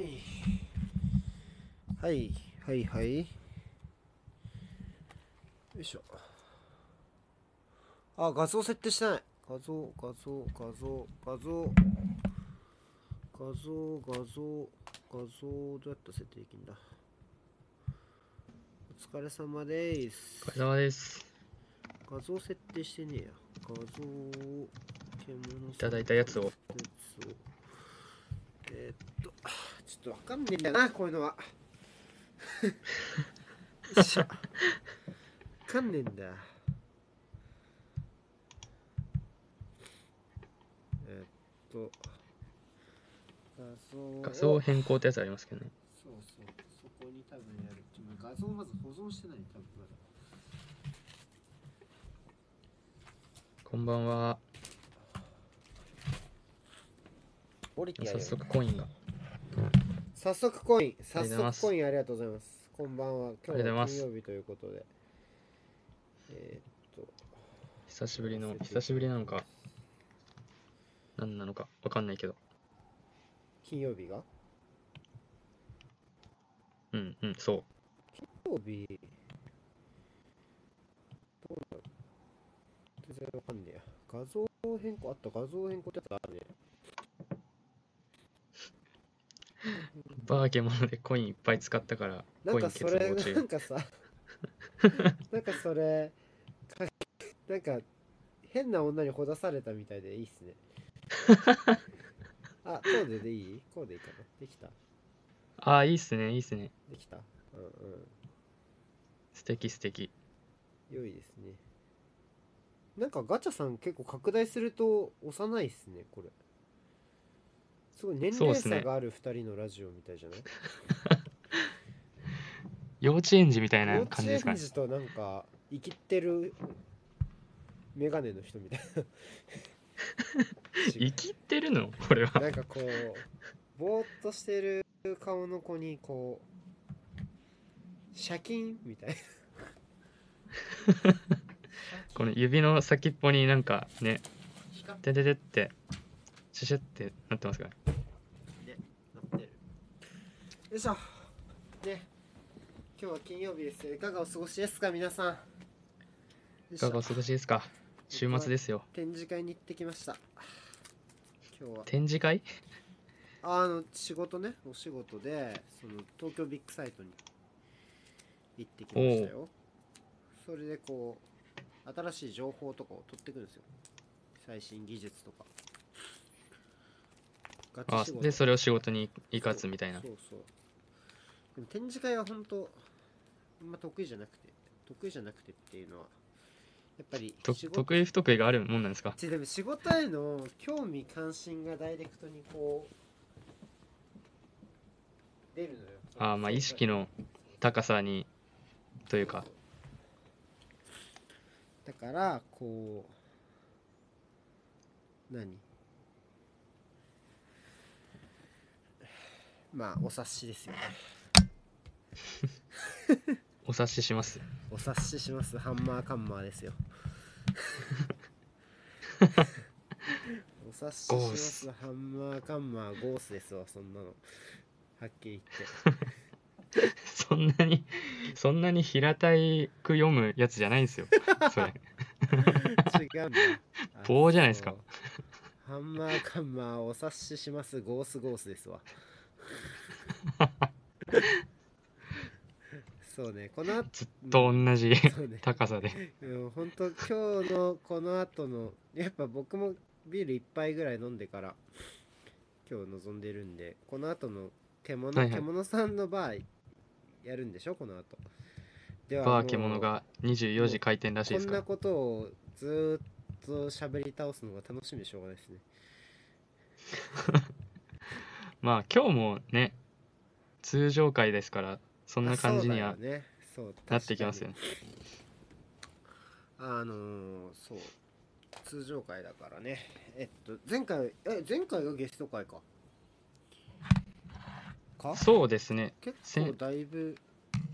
はい。はい、はい、はい。よいしょ。あ、画像設定してない。画像、画像、画像、画像。画像、画像、画像、どうやったら設定できんだ。お疲れ様です。お疲れ様です。画像設定してねえや。画像、獣いただいたやつを。やつをえーっと、ちょっとわかんねえんだよな、こういうのは。よいしょ。わかんねえんだ。えーっと、画像を画像変更ってやつありますけどね。そうそう、そこに多分やる。っと画像をまず保存してない、多分まだ。こんばんは。降りてやる早速コインが。早速コイン、早速コインありがとうございます。こんばんは。今日は金曜日ということで。えーっと、久しぶりの、久しぶりなのか、何なのかわかんないけど。金曜日が？うんうん、そう。金曜日、どうだろう全然わかんねえや。画像変更あった画像変更ってやつあるね。バーケモノでコインいっぱい使ったから、なんコイン欠かそれ、乏中なん。かさ、なんかそれ、かなんか変な女にほだされたみたいでいいっすね。あ、コーデでいい？コーデいいかな？できた？ああ、いいっすね、いいっすね。できた？うんうん。素敵素敵。良いですね。なんかガチャさん結構拡大すると幼いっすね、これ。すごい年齢差がある二人のラジオみたいじゃない？幼稚園児みたい幼な稚園感じですかね。児となんか生きてるメガネの人みたいな。生きてるの？これは。なんかこう、ぼーっとしてる顔の子にこう、シャキンみたいな。この指の先っぽになんかね、てててって、シュシュってなってますから。なってる。よいしょ。ね。今日は金曜日ですよ。いかがお過ごしですか、皆さん。いかがお過ごしですか？週末ですよ。展示会に行ってきました。今日は。展示会？あの、仕事ね、お仕事で、その、東京ビッグサイトに行ってきましたよ。それでこう、新しい情報とかを取ってくるんですよ。最新技術とか。ガチあ仕事。で、それを仕事に生かすみたいな。そ。うそうでも展示会は本当あんま得意じゃなくて得意じゃなくてっていうのはやっぱりと得意不得意があるもんなんですか？ちでも仕事への興味関心がダイレクトにこう出るのよ。あーまあ意識の高さにというか。だからこう何？まあお察しですよね。お察ししますお察しします。ハンマーカンマーですよ。お察しします。ス。ハンマーカンマーゴースですわそんなの。はっきり言って。そんなにそんなに平たいく読むやつじゃないんですよそれ。違うん棒じゃないですか。ハンマーカンマーお察しします。ゴースゴースですわそうねこの後ずっと同じね。高さで。うん本当今日のこの後のやっぱ僕もビール一杯ぐらい飲んでから今日臨んでるんでこの後の獣,、はいはい。獣さんのバーやるんでしょこの後。ではバー獣が24時開店らしいですから。こんなことをずーっと喋り倒すのが楽しみでしょうがないですね まあ今日もね通常回ですからそんな感じにはなってきますよね。あのーそう通常回だからね。えっと前回え前回がゲスト回か。か？そうですね。結せ構だいぶ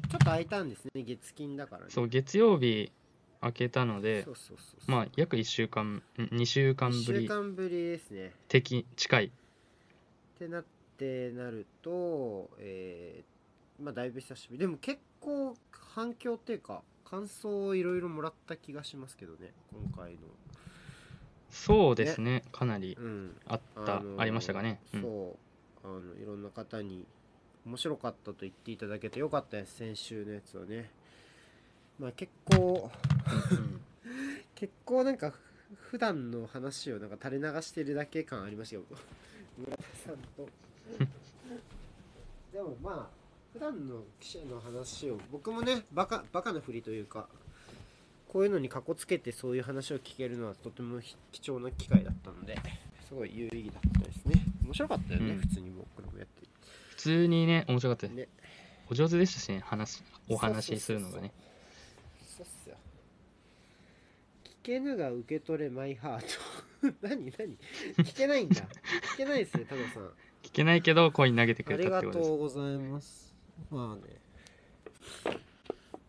ちょっと空いたんですね。月金だからね。そう月曜日開けたのでまあ約1週間ん2週間1週ぶり間ぶりですね。的近い。ってなっってなると、えーまあだいぶ久しぶり。でも結構反響っていうか感想をいろいろもらった気がしますけどね今回の。そうですね。かなりうん。あった、のーありましたかね、うん。そう。あのいろんな方に面白かったと言っていただけてよかったです先週のやつをね。まあ結構うん 結構なんかふ普段の話をなんか垂れ流してるだけ感ありましたよ 村田さんと でもまあ普段の記者の話を僕もねバカバカなふりというかこういうのにかこつけてそういう話を聞けるのはとてもひ貴重な機会だったのですごい有意義だったですね。面白かったよね、うん。普通に僕らもやって普通にね面白かったですね。お上手でしたしね話お話しするのがね。そうっすよ。聞けぬが受け取れマイハート。何何？聞けないんだ。聞けないですねタコさん。聞けないけどコイン投げてくれありがたってことです。とうございます。まあね。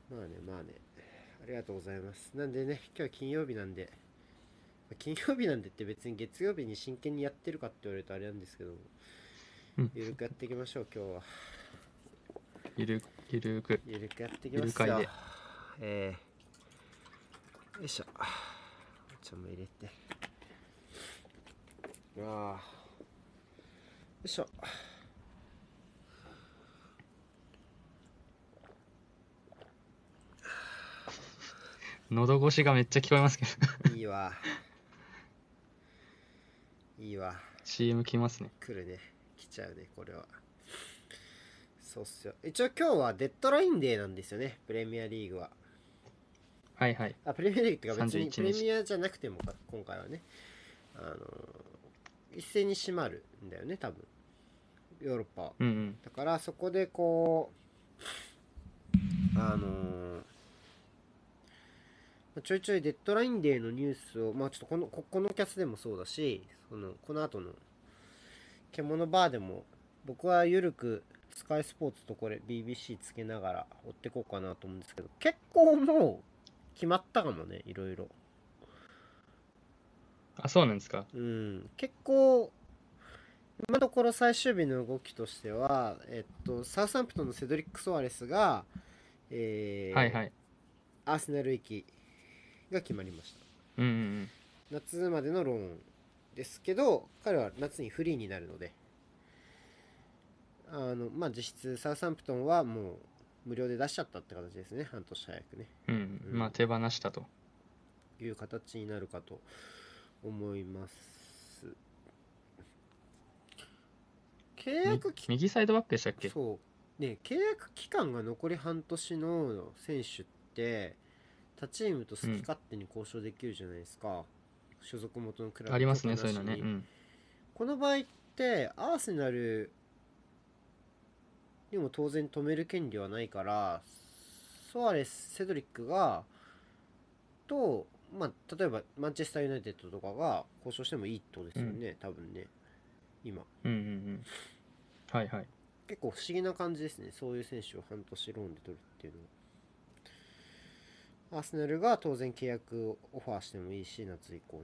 まあねまあね。ありがとうございます。なんでね今日は金曜日なんでまあ金曜日なんでって別に月曜日に真剣にやってるかって言われるとあれなんですけどうん。ゆるくやっていきましょう今日は。ゆるゆるく。ゆるくやっていきますよ。ゆる会で。えー、よいしょ。お茶も入れて。あよいしょ。喉越しがめっちゃ聞こえますけど。いいわ。いいわ。CM 来ますね。来るね。来ちゃうねこれは。そうっすよ。一応今日はデッドラインデーなんですよねプレミアリーグは。はいはい。あプレミアリーグってか別に31プレミアじゃなくてもか今回はね。あの一斉に閉まるんだよね多分ヨーロッパ。はうんうん。だからそこでこうあのーちょいちょいデッドラインデーのニュースをまあちょっとこのここのキャスでもそうだしそのこの後の獣バーでも僕はゆるくスカイスポーツとこれ BBC つけながら追ってこうかなと思うんですけど結構もう決まったかもねいろいろ。あそうなんですか。うん、結構今のところ最終日の動きとしては、えっと、サウサンプトンのセドリック・ソアレスが、えーはいはい。アーセナル行きが決まりました。うんうんうん。夏までのローンですけど彼は夏にフリーになるのであのまあ実質サウサンプトンはもう無料で出しちゃったって形ですね。半年早くね。うん。うん。まあ手放したと。いう形になるかと思います契み約期右サイドバックでしたっけ？そう。ね契約期間が残り半年の選手って他チームと好き勝手に交渉できるじゃないですか、所属元のクラブありますねそういうのね。うん。この場合ってアーセナルにも当然止める権利はないからソアレスセドリックがと、まあ、例えばマンチェスター・ユナイテッドとかが交渉してもいいってことですよね、多分ね。今。うんうんうんはいはい。結構不思議な感じですねそういう選手を半年ローンで取るっていうの。はアーセナルが当然契約をオファーしてもいいし夏以降の。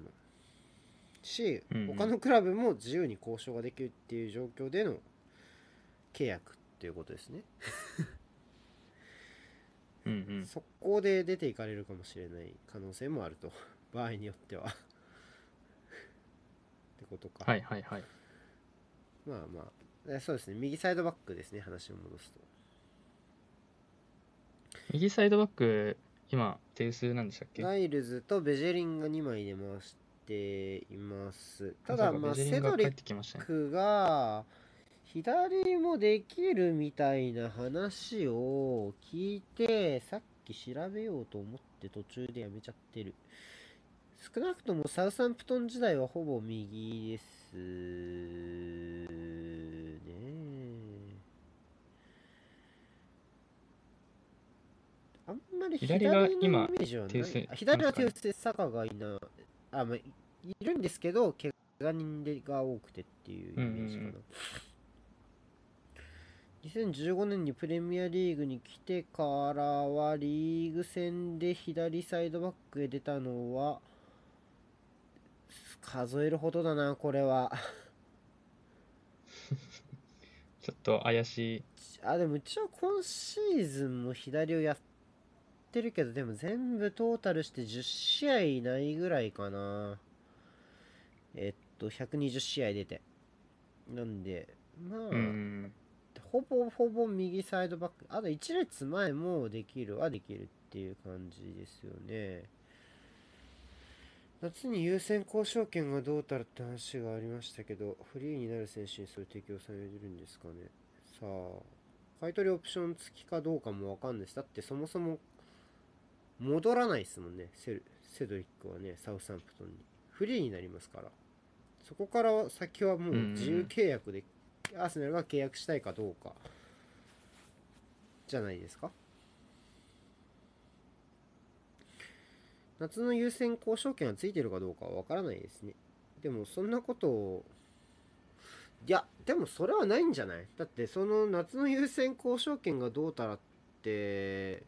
し、うんうん。他のクラブも自由に交渉ができるっていう状況での契約っていうことですね、うんうん。速攻で出ていかれるかもしれない可能性もあると。場合によっては。ってことか、はいはいはい。まあまあ。えそうですね。右サイドバックですね話を戻すと。右サイドバック今手数なんでしたっけ？ライルズとベジェリンが2枚で回しています。たあだまあセドリックが左もできるみたいな話を聞いてさっき調べようと思って途中でやめちゃってる。少なくともサウサンプトン時代はほぼ右ですねあんまり左左が今左は手薄サカがいなあ、まあ、いいるんですけど怪我人でが多くてっていうイメージかな、うんうん。2015年にプレミアリーグに来てからはリーグ戦で左サイドバックへ出たのは数えるほどだなこれは。ちょっと怪しい。あでも一応今シーズンも左をやってるけどでも全部トータルして10試合ないぐらいかな。えっと120試合出て。なんでまあ、うん。ほぼほぼ右サイドバック。あと1列前もできるはできるっていう感じですよね。夏に優先交渉権がどうたらって話がありましたけどフリーになる選手にそれ提供されるんですかね。さあ買い取りオプション付きかどうかもわかんないしだってそもそも戻らないですもんね。セルセドリックはねサウサンプトンに。フリーになりますから。そこから先はもう自由契約でアーセナルが契約したいかどうか。じゃないですか。夏の優先交渉権がついてるかどうかはわからないですね。でもそんなことをいやでもそれはないんじゃない？だってその夏の優先交渉権がどうたらって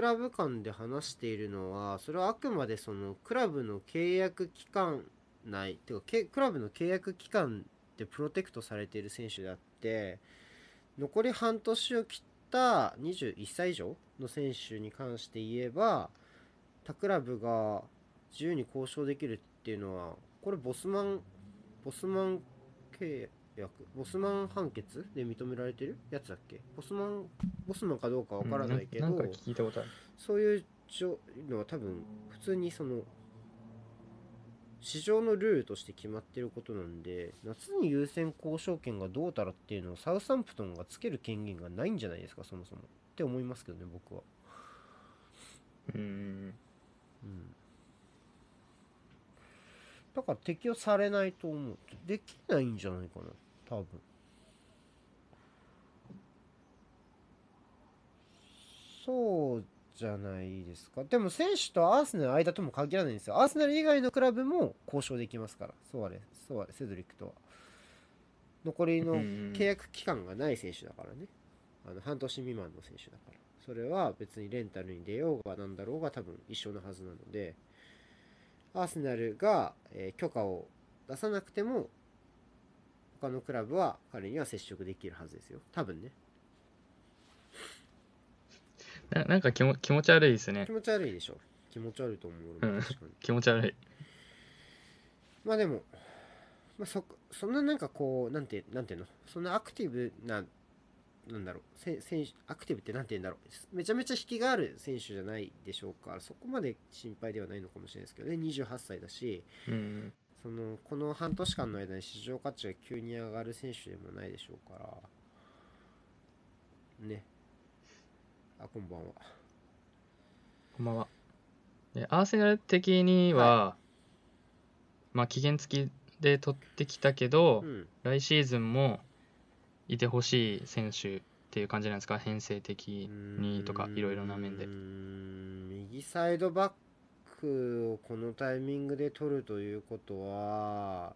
クラブ間で話しているのはそれはあくまでそのクラブの契約期間内てかクラブの契約期間でプロテクトされている選手であって残り半年を切った21歳以上の選手に関して言えば他クラブが自由に交渉できるっていうのはこれボスマンボスマン契約ボスマン判決で認められてる？やつだっけ？ボスマンボスマンかどうかわからないけど、うんななんか聞いたことある。そういうのは多分普通にその市場のルールとして決まってることなんで夏に優先交渉権がどうたらっていうのをサウサンプトンがつける権限がないんじゃないですかそもそも。って思いますけどね僕は。うん。うん。だから適用されないと思う。できないんじゃないかな多分。そうじゃないですか。でも選手とアーセナルの間とも限らないんですよ。アーセナル以外のクラブも交渉できますから。ソワレスソワレセドリックとは。残りの契約期間がない選手だからね。あの半年未満の選手だから。それは別にレンタルに出ようがなんだろうが多分一緒のはずなので。アーセナルが、えー許可を出さなくても他のクラブは彼には接触できるはずですよ。多分ね。ななんか気も気持ち悪いですね。気持ち悪いでしょ。気持ち悪いと思う俺も。うん。確かに。気持ち悪い。まあでも、まあ、そそんななんかこうなんてなんていうの？そんなアクティブななんだろう。せ選手アクティブってなんて言うんだろう。めちゃめちゃ引きがある選手じゃないでしょうか。らそこまで心配ではないのかもしれないですけどね。28歳だし。うんそのこの半年間の間に市場価値が急に上がる選手でもないでしょうから。ね。あこんばんは。こんばんは。でアーセナル的には、まあ期限付きで取ってきたけど、うん。来シーズンもいてほしい選手っていう感じなんですか？編成的にとかいろいろな面で。右サイドバックをこのタイミングで取るということは、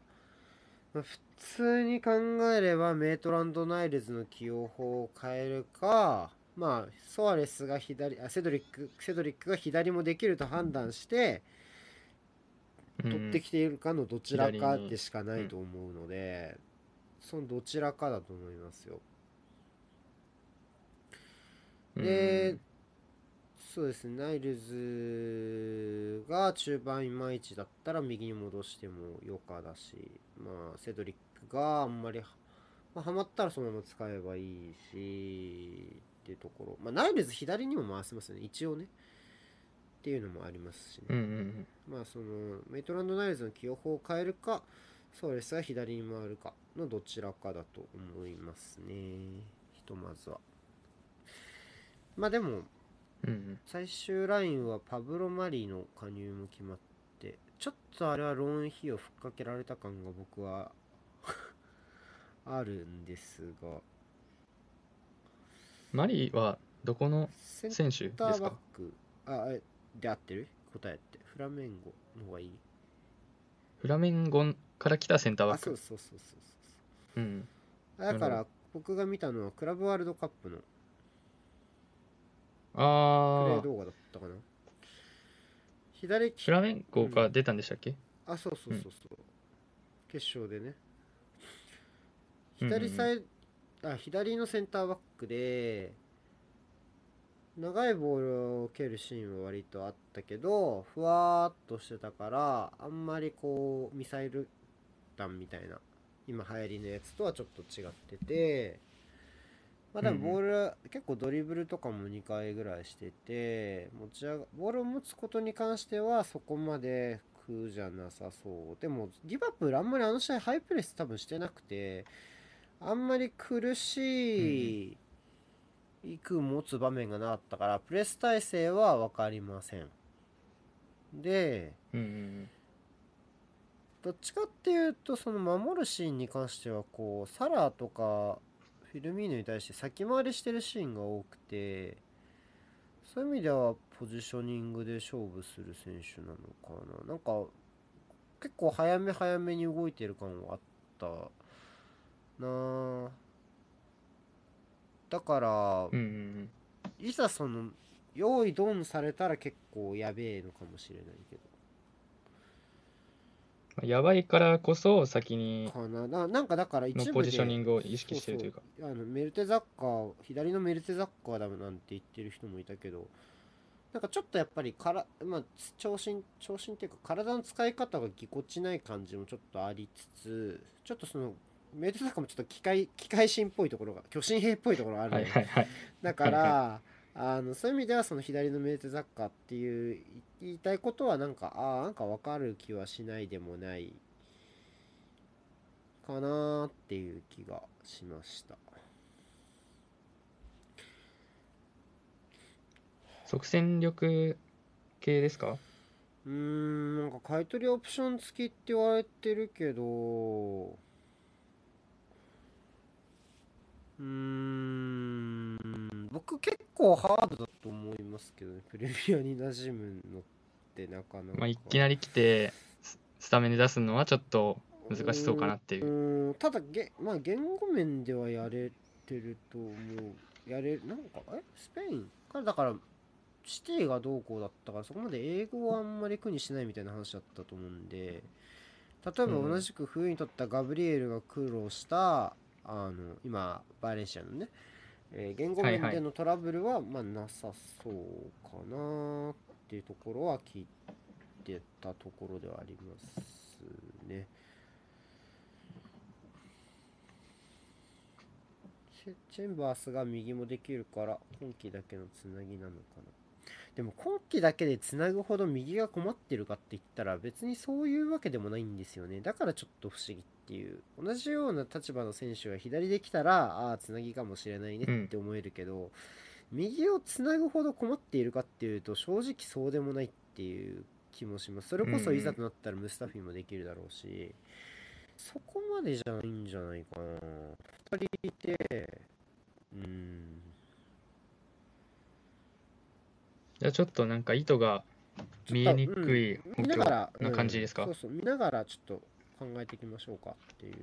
まあ普通に考えればメイトランド・ナイルズの起用法を変えるかまあソアレスが左あセドリックセドリックが左もできると判断して取ってきているかのどちらかでしかないと思うので、そのどちらかだと思いますよ。うん。で、そうですね、ナイルズが中盤いまいちだったら右に戻してもよかだし、まあ、セドリックがあんまりは、まあ、はまったらそのまま使えばいいし、っていうところ。まあ、ナイルズ左にも回せますよね、一応ね。っていうのもありますしね。うんうんまあそのメイトランド・ナイルズの起用法を変えるかソーレスが左に回るかのどちらかだと思いますねひとまずはまあでもうんうん。最終ラインはパブロ・マリーの加入も決まってちょっとあれはローン費用ふっかけられた感が僕は あるんですが。マリーはどこのセン選手でターすかバック。あえで合ってる？答えって。フラメンゴの方がいい？フラメンゴから来たセンターバック。あそうそうそうそうそう。うんだから僕が見たのはクラブワールドカップのプレああイ動画だったかな。左利き。フラメンゴが出たんでしたっけ？あそうそうそうそう、決勝でね。うん。うんうん左サイあ左のセンターバックで長いボールを蹴るシーンは割とあったけどふわーっとしてたからあんまりこうミサイル弾みたいな今流行りのやつとはちょっと違っててまあでもボール、結構ドリブルとかも2回ぐらいしてて持ち上がボールを持つことに関してはそこまで苦じゃなさそう。でもリバプールあんまりあの試合ハイプレス多分してなくてあんまり苦しい、いく持つ場面がなかったからプレス体制は分かりません。でうんうんどっちかっていうとその守るシーンに関してはこうサラとかフィルミーノに対して先回りしてるシーンが多くてそういう意味ではポジショニングで勝負する選手なのかな。なんか結構早め早めに動いてる感はあったな。あだからうんうんうん。いざその用意ドンされたら結構やべえのかもしれないけど。まあやばいからこそ先にかな。ななんかだから一部でのポジショニングを意識してるというか。そうそう。あのメルテザッカー左のメルテザッカーだなんて言ってる人もいたけどなんかちょっとやっぱりから、まあ、長身長身っていうか体の使い方がぎこちない感じもちょっとありつつちょっとそのメルテザッカーもちょっと機械機械心っぽいところが巨神兵っぽいところがあるのよ。はいはいはい。だから、あのそういう意味ではその左のメルテザッカーっていう言いたいことはなんかああなんか分かる気はしないでもないかなーっていう気がしました。即戦力系ですか？うーんなんか買い取りオプション付きって言われてるけどうーん僕結構ハードだと思いますけどねプレミアに馴染むのってなかなかまあいきなり来てススタメンで出すのはちょっと難しそうかなっていう。ただげ、まあ、言語面ではやれてると思う。やれなんかえ？スペイン？からだからシティがどうこうだったからそこまで英語はあんまり苦にしないみたいな話だったと思うんで例えばうん同じく冬にとったガブリエルが苦労した、あの今バレンシアのね、えー言語面でのトラブルは、まあ、なさそうかなっていうところは聞いてたところではありますね。チェチェンバースが右もできるから今季だけのつなぎなのかな。でも今季だけでつなぐほど右が困ってるかって言ったら別にそういうわけでもないんですよね。だからちょっと不思議っていう。同じような立場の選手が左できたらああつなぎかもしれないねって思えるけど、右をつなぐほど困っているかっていうと正直そうでもないっていう気もします。それこそいざとなったらムスタフィもできるだろうし、そこまでじゃないんじゃないかな。2人いてうん。じゃあちょっとなんか意図が見えにくい見本拠ながら、な感じですか？うんそうそう見ながらちょっと考えていきましょうかっていう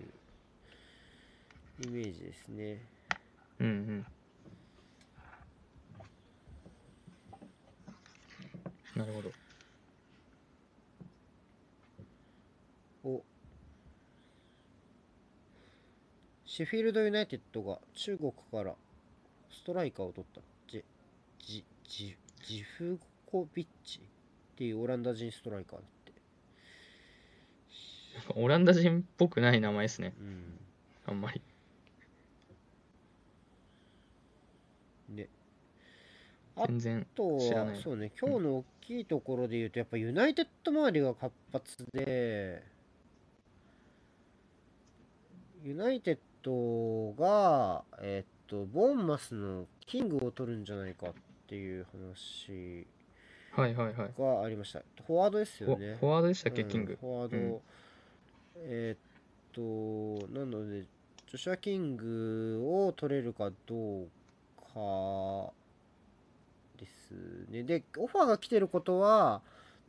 イメージですね。うんうんなるほど。お。シェフィールドユナイテッドが中国からストライカーを取った。ジェジジジフコビッチ。っていうオランダ人ストライカーだって。オランダ人っぽくない名前ですね。うん。あんまり。ね。あ全然あと知らない。はそうね今日の大きいところで言うとやっぱユナイテッド周りが活発でユナイテッドがえっとボーンマスのキングを取るんじゃないかっていう話はいはいはい。がありましたフォワードですフよね。ォフォワードでしたっけうんキング？フォワード、うん。えーっとなのでジョシュア・キングを取れるかどうかですね。でオファーが来てることは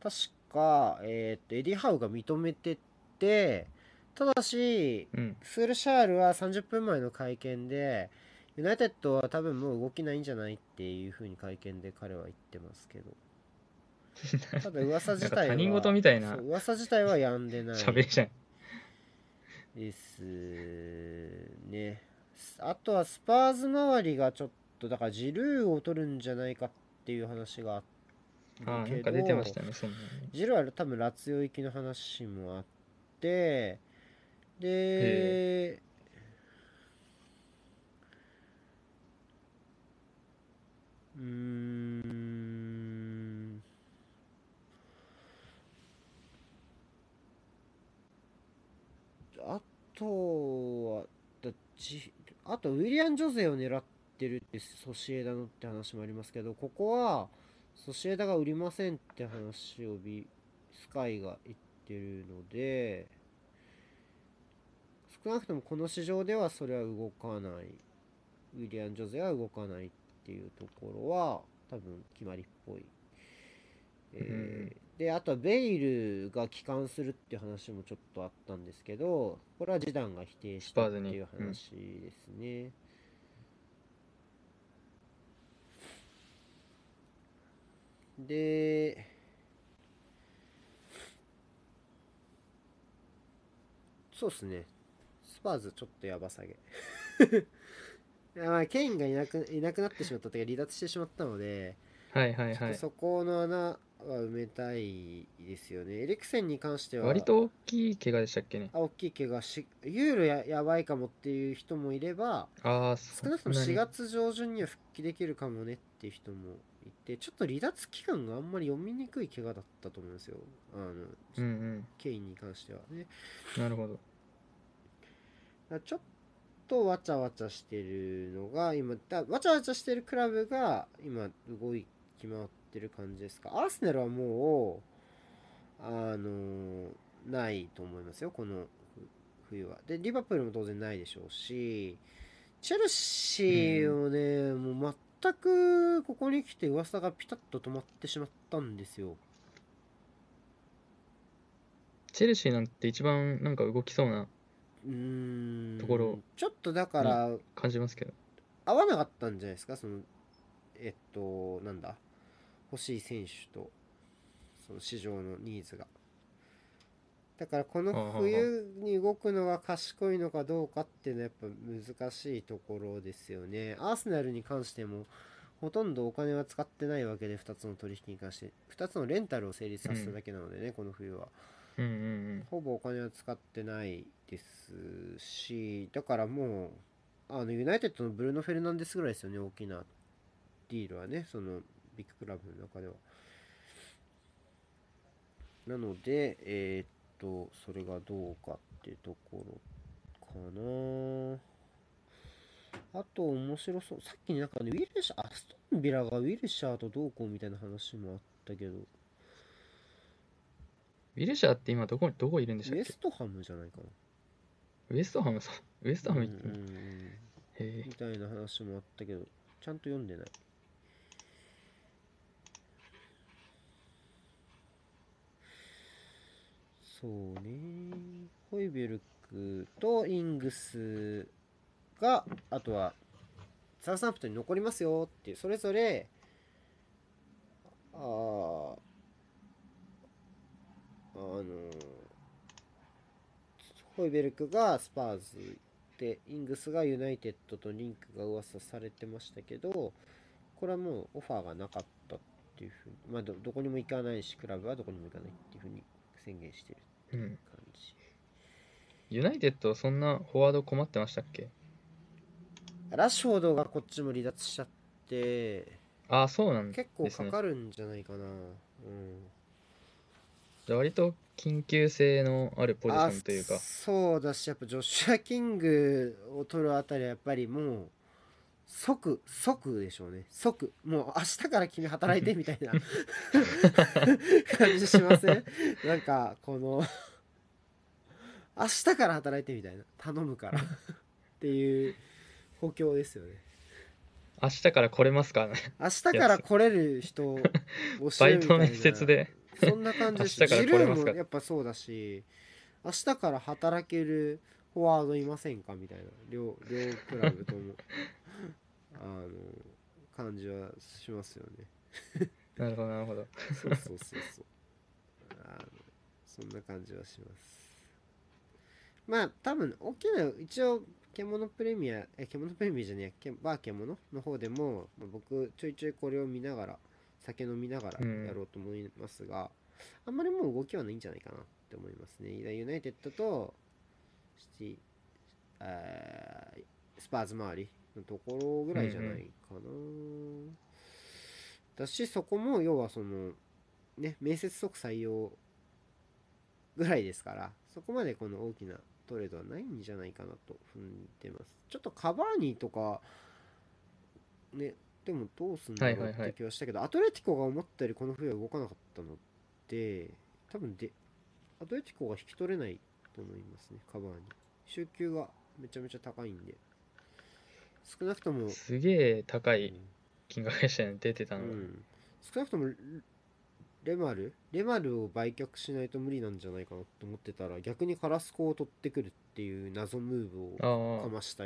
確か、えーっとエディ・ハウが認めててただしうん。スールシャールは30分前の会見でユナイテッドは多分もう動きないんじゃないっていうふうに会見で彼は言ってますけど。ただ噂自体は他人事みたいな。噂自体はやんでない。喋りじゃん。ですね。あとはスパーズ周りがちょっとだからジルーを取るんじゃないかっていう話があああ、なんるけどか出てましたね、そのジルーは多分ラツィオ行きの話もあってでへうーん。あとはだじあとウィリアン・ジョゼを狙ってるってソシエダのって話もありますけどここはソシエダが売りませんって話をビスカイが言ってるので少なくともこの市場ではそれは動かない。ウィリアン・ジョゼは動かないっていうところは多分決まりっぽい、えーであとはベイルが帰還するっていう話もちょっとあったんですけどこれはジダンが否定したっていう話ですね、でそうっすねスパーズちょっとやばさげま あケインがいなくいなくなってしまったというか離脱してしまったので、はいはいはい。そこの穴は埋めたいですよねエリクセンに関しては割と大きい怪我でしたっけね？あ大きい怪我しユーロややばいかもっていう人もいればああ、少なくとも4月上旬には復帰できるかもねっていう人もいてちょっと離脱期間があんまり読みにくい怪我だったと思うんですよ。あの、うんうん。ケインに関してはね。なるほど。ちょっとわちゃわちゃしてるのが今だわちゃわちゃしてるクラブが今動い決まってる感じですか？アーセナルはもうあのないと思いますよこのふ冬は。でリバプールも当然ないでしょうしチェルシーもね、もう全くここに来て噂がピタッと止まってしまったんですよ。チェルシーなんて一番なんか動きそうなうーん。ところちょっとだから、感じますけど。合わなかったんじゃないですか？そのえっとなんだ？欲しい選手とその市場のニーズがだからこの冬に動くのが賢いのかどうかっていうのはやっぱ難しいところですよね。アーセナルに関してもほとんどお金は使ってないわけで2つの取引に関して。2つのレンタルを成立させただけなのでね、この冬は。うんうんうん。ほぼお金は使ってないですしだからもうあのユナイテッドのブルーノ・フェルナンデスぐらいですよね大きなディールはね。そのビッグクラブの中では。なのでえーっとそれがどうかってところかな。あと面白そう。さっきなんかねウィルシャーアストンビラがウィルシャーとどうこうみたいな話もあったけど。ウィルシャーって今どこにどこいるんでしたウエストハムじゃないかな。ウエストハムさん。ウエストハム行ってうんうんうん。へえ。みたいな話もあったけどちゃんと読んでないそうね。ホイベルクとイングスがあとはサウサンプトに残りますよっていうそれぞれああのホイベルクがスパーズでイングスがユナイテッドとリンクが噂されてましたけどこれはもうオファーがなかったっていうふうにまあどどこにも行かないしクラブはどこにも行かないっていうふうに宣言してる。うん。感じ。ユナイテッドそんなフォワード困ってましたっけ？ラッシュフォードがこっちも離脱しちゃって。ああ、そうなん結構かかるんじゃないかな、うん。じゃあ割と緊急性のあるポジションというか。あ。そうだしやっぱジョシュア・キングを取るあたりはやっぱりもう即即でしょうね。即。もう明日から君働いてみたいな。感じしません？なんかこの明日から働いてみたいな。頼むから。っていう補強ですよね。明日から来れますか？ね明日から来れる人を教バイトので。そんな感じです。明日から来れますか？ジルーもやっぱそうだし明日から働けるフォワードいませんか？みたいな。両両クラブとも。あの感じはしますよね。なるほど、なるほど。そうそうそうそう。あのそんな感じはします。まあ多分大きな一応獣プレミアえ獣プレミアじゃねえバー獣の方でも、まあ僕ちょいちょいこれを見ながら酒飲みながらうん。やろうと思いますが、あんまりもう動きはないんじゃないかなって思いますね。ユナイテッドとシティあースパーズ周りのところぐらいじゃないかな、だしそこも要はそのね面接即採用ぐらいですからそこまでこの大きなトレードはないんじゃないかなと踏んでます。ちょっとカバーニーとかねでもどうすんだろうって気はしたけど、アトレティコが思ったよりこの冬は動かなかったので多分でアトレティコが引き取れないと思いますねカバーニー週休がめちゃめちゃ高いんで。少なくとも、すげえ高いうん。金額でしたよね出てたのが、うん、少なくともレレマル？レマルを売却しないと無理なんじゃないかなと思ってたら逆にカラスコを取ってくるっていう謎ムーブをあかました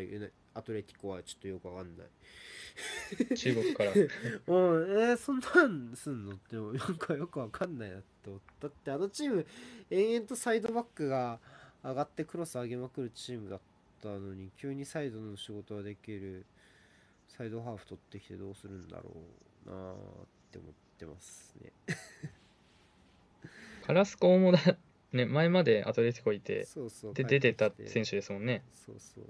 アトレティコはちょっとよくわかんない。あ中国から。うんえー、そんなんすんのってなんかよくわかんないなって思った。だってあのチーム延々とサイドバックが上がってクロス上げまくるチームだったのに急にサイドの仕事ができるサイドハーフ取ってきてどうするんだろうなーって思ってますね。カラスコもだね前までアトレティコいてそうそうで出てた選手ですもんね。そうそう。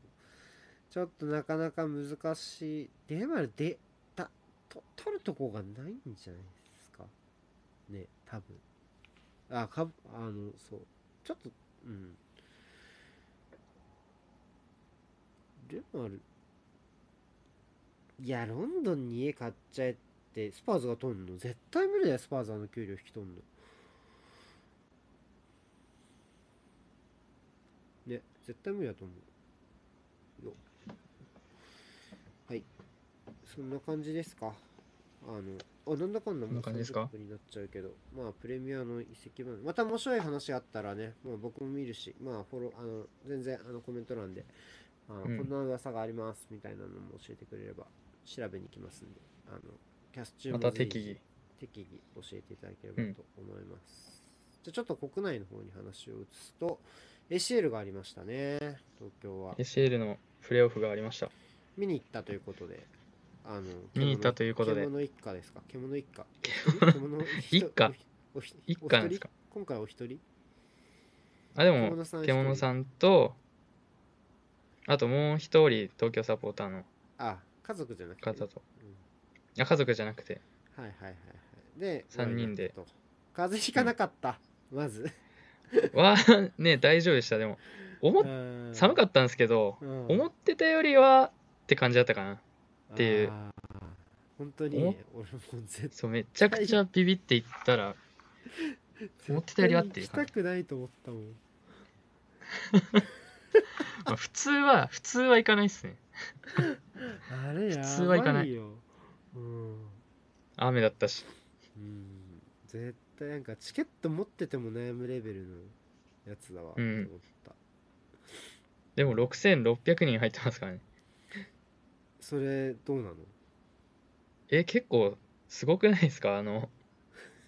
ちょっとなかなか難しい。デマルでたと取るとこがないんじゃないですか？ね多分。あかあのそう。ちょっとうんデマルいやロンドンに家買っちゃえってスパーズが取んの？絶対無理だよスパーズあの給料引き取んの。ね絶対無理だと思う。よ。はい。そんな感じですか？あのあなんだかんだこんもうな感じですか？30分になっちゃうけど。まあプレミアの移籍までまた面白い話があったらね、まあ、僕も見るし。まあフォローあの全然あのコメント欄であこんな噂がありますみたいなのも教えてくれれば調べに行きますんであのキャスまた適宜。適宜教えていただければと思います、じゃあちょっと国内の方に話を移すと ACL がありましたね東京は。ACL のプレーオフがありました。見に行ったということであの見に行ったということで。獣一家ですか？獣一家。獣 一家？一家ですか？お一人？今回お一人？あでも獣さんとあともう一人東京サポーターのあ家族じゃなくて？方と。うん。あ家族じゃなくて。はいはいはいはい。で三人で。ワイナット風邪ひかなかった、まず。はね大丈夫でした。でも思っ寒かっったんですけどた、うん。思ってたよりはって感じだったかな。っていう。あー。本当に。俺もう絶そうめちゃくちゃビビっていったら思ってたよりはっていう対行きたくないと思ったもんまあ普通は普通は行かないっすね。あれやばいよ。普通は行かない。うん。雨だったし。うん。絶対なんかチケット持ってても悩むレベルのやつだわ。ってうん。思った、でも6600人入ってますからね。それどうなの？え結構すごくないですか？あの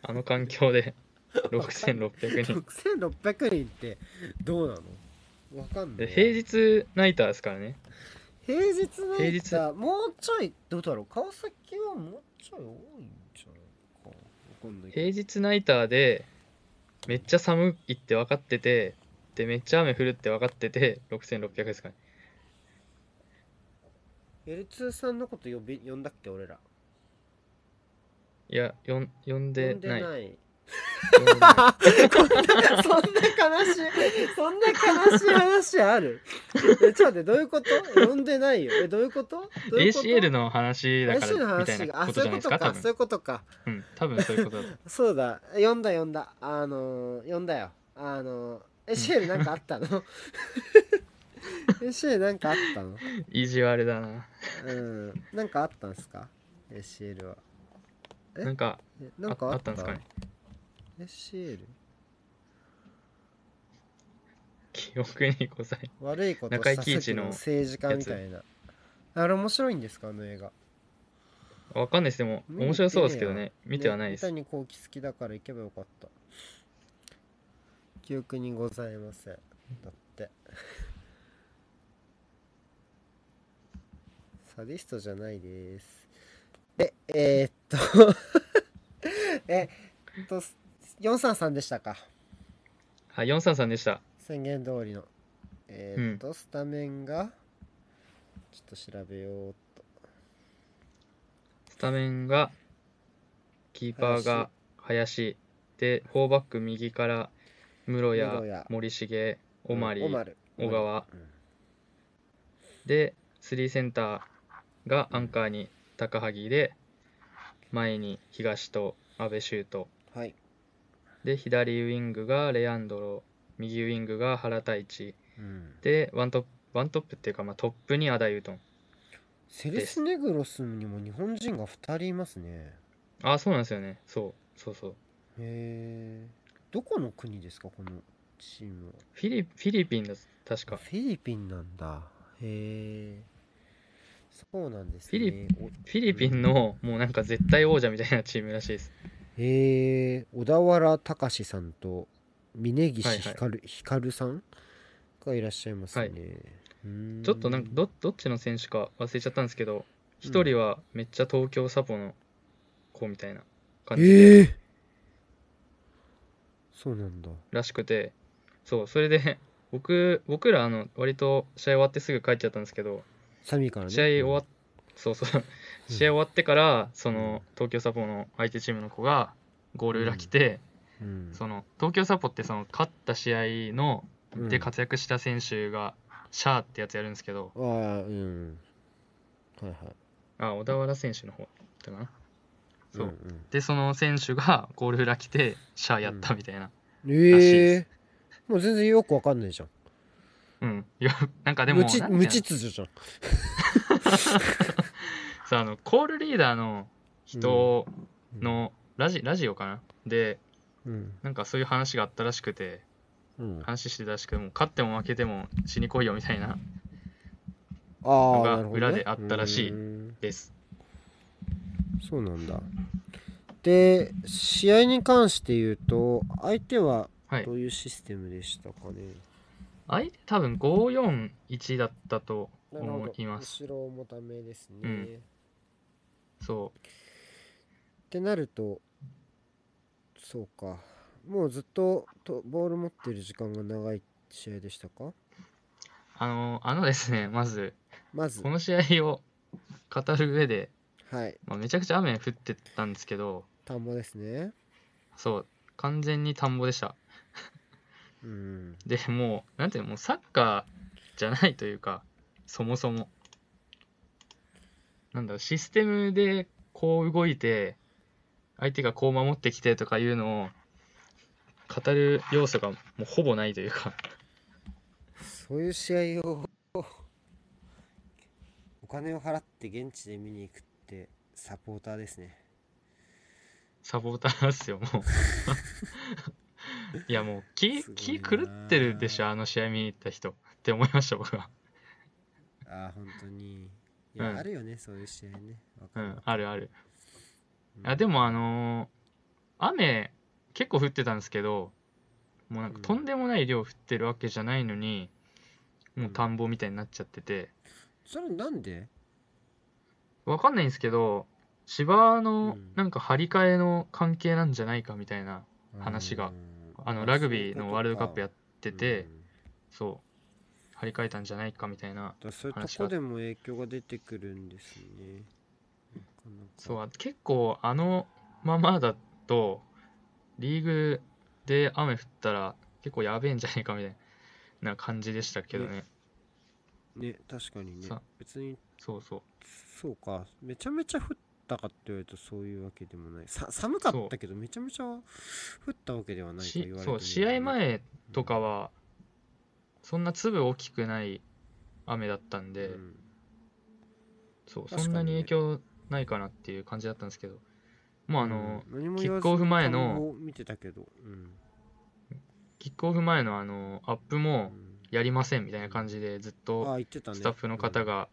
あの環境で。6600人。6600人ってどうなの？わかんなでい平日ナイターですからね。平日の平日。もうちょいどうだろう川崎はもうちょい多いんじゃないかわかんない平日ナイターでめっちゃ寒いって分かっててでめっちゃ雨降るって分かってて6600ですかね。L2 さんのこと呼び呼んだっけ俺ら。いやよん呼んでない。呼んでなそん。な悲しいそんな悲しい話ある？えちょっと待ってどういうこと？呼んでないよ。えどういうこと？どういうこと？ACL の話だからみたいなことじゃないですか多分。そういうことか。うん多分そういうことだとそうだ。呼んだ呼んだ。あのー呼んだよ。あのー ACL なんかあったの？ACL なんかあったの？意地悪だな。うん。なんかあったんすか？ACL は。え？なんかえなんあかあった？あったんですかね ACL 記憶にござい。悪いこと中井した貴一の政治家みたいな。あれ面白いんですか？あの映画。わかんないです。でも面白そうですけどね。見てはないです、ね三谷幸喜好きだから行けばよかった。記憶にございません。だって。サディストじゃないです。ええー、っと。えっと433でしたか。はい、433でした。宣言通りの。えー、っと、スタメンがちょっと調べようっと。スタメンが、キーパーが林。で、フォーバック右から、室室谷谷、森重、オマリ、小川。うん。で、3センターがアンカーに高萩で、前に東と安部柊斗。はいで、左ウィングがレアンドロ、右ウィングが原大智。うんで、ワントップ、ワントップっていうか、まあ、トップにアダイウトン。セレスネグロスにも日本人が2人いますねあ、そうなんですよね。そう、そうそう。へえどこの国ですかこのチームは？フィリフィリピンだ、確か。フィリピンなんだへえそうなんですねフィリおフィリピンの、もうなんか絶対王者みたいなチームらしいです。へえ小田原隆さんと峯岸ひかるひかるさんがいらっしゃいますね、はい。ちょっとなんかど、どっちの選手か忘れちゃったんですけど、一人はめっちゃ東京サポの子みたいな感じええそうなんだ。らしくて、そう、それで、僕、僕ら、あの、割と試合終わってすぐ帰っちゃったんですけど、からね。試合終わっ、そうそう、試合終わってから、その、東京サポの相手チームの子が、ゴール裏来て、うん。その、東京サポって、その、勝った試合の、うん。で活躍した選手が、シャーってやつやるんですけど、ああうん。はいはい。あ、小田原選手の方だかな。そう。んん。で、その選手がゴール裏来て、シャーやったみたいな。らしいえでえもう全然よくわかんないじゃん。うん。いや、なんかでも、無秩序じゃん さあのコールリーダーの人のラジ,、ラジオかな？でうん。なんかそういう話があったらしくてうん。話してたらしくてもう勝っても負けても死に来いよみたいなああのが裏であったらしいです。そうなんだ。で試合に関して言うと相手ははい。どういうシステムでしたかね、相手多分541だったと思います。後ろ重ためですね、うんっそてなるとそうか。もうずっととボール持ってる時間が長い試合でしたか？うあのあのですねまずまず。この試合を語る上で、はい。まあ、めちゃくちゃ雨降ってたんですけど田んぼですね。そう。完全に田んぼでした。うん。でもうなんていうのもうサッカーじゃないというかそもそもなんだろうシステムでこう動いて相手がこう守ってきてとかいうのを語る要素がもうほぼないというか。そういう試合をお金を払って現地で見に行くってサポーターですね。サポーターですよもう。いやもう気気な狂ってるでしょあの試合見に行った人って思いました僕は。ああ本当にいや、うん。あるよねそういう試合ね。わうんあるある。うん。あでもあのー雨結構降ってたんですけどもうなんかうん。とんでもない量降ってるわけじゃないのに、もううん田んぼみたいになっちゃってて。それなんで？わかんないんですけど芝うのん。なんか張り替えの関係なんじゃないかみたいな話がうん。あのラグビーのワールドカップやっっててそう張り替えたんじゃないかみたいなそういうとこでも影響が出てくるんですね。そう結構あのままだとリーグで雨降ったら結構やべえんじゃないかみたいな感じでしたけどね。ね。確かにね。さ別にそうそう。そうか。めちゃめちゃ降ったかって言われるとそういうわけでもない。さ寒かったけどめちゃめちゃ降ったわけではないとし言われてそう試合前とかはそんな粒大きくない雨だったんで、うん。そうそんなに影響ないかなっていう感じだったんですけどもうあの、うん。キックオフ前の見てたけどうん。キックオフ前のあのアップうもん。やりませんみたいな感じでずっあとスタッフの方が、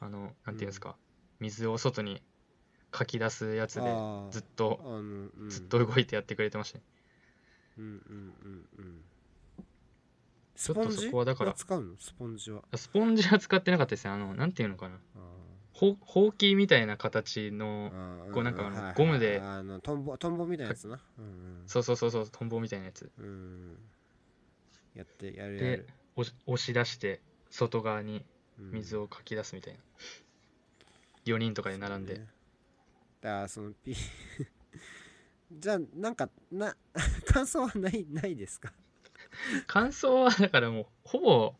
あのなんていうんですか、水を外にかき出すやつでずっとずっと動いてやってくれてましたね。うんうんうんうんちょっとそこはだから。スポンジ使うの？スポンジは。スポンジは使ってなかったですね。あのなんていうのかな。あほほうきみたいな形のうんこうなんかゴムで。あのトンボトンボみたいなやつな。うんそうそうそうそうトンボみたいなやつ。うん。うんやってやるやでる押し押し出して外側にうん。水をかき出すみたいな、4人とかで並んで、だからそのピ じゃあなんかな 感想はないないですか？感想はだからもうほぼ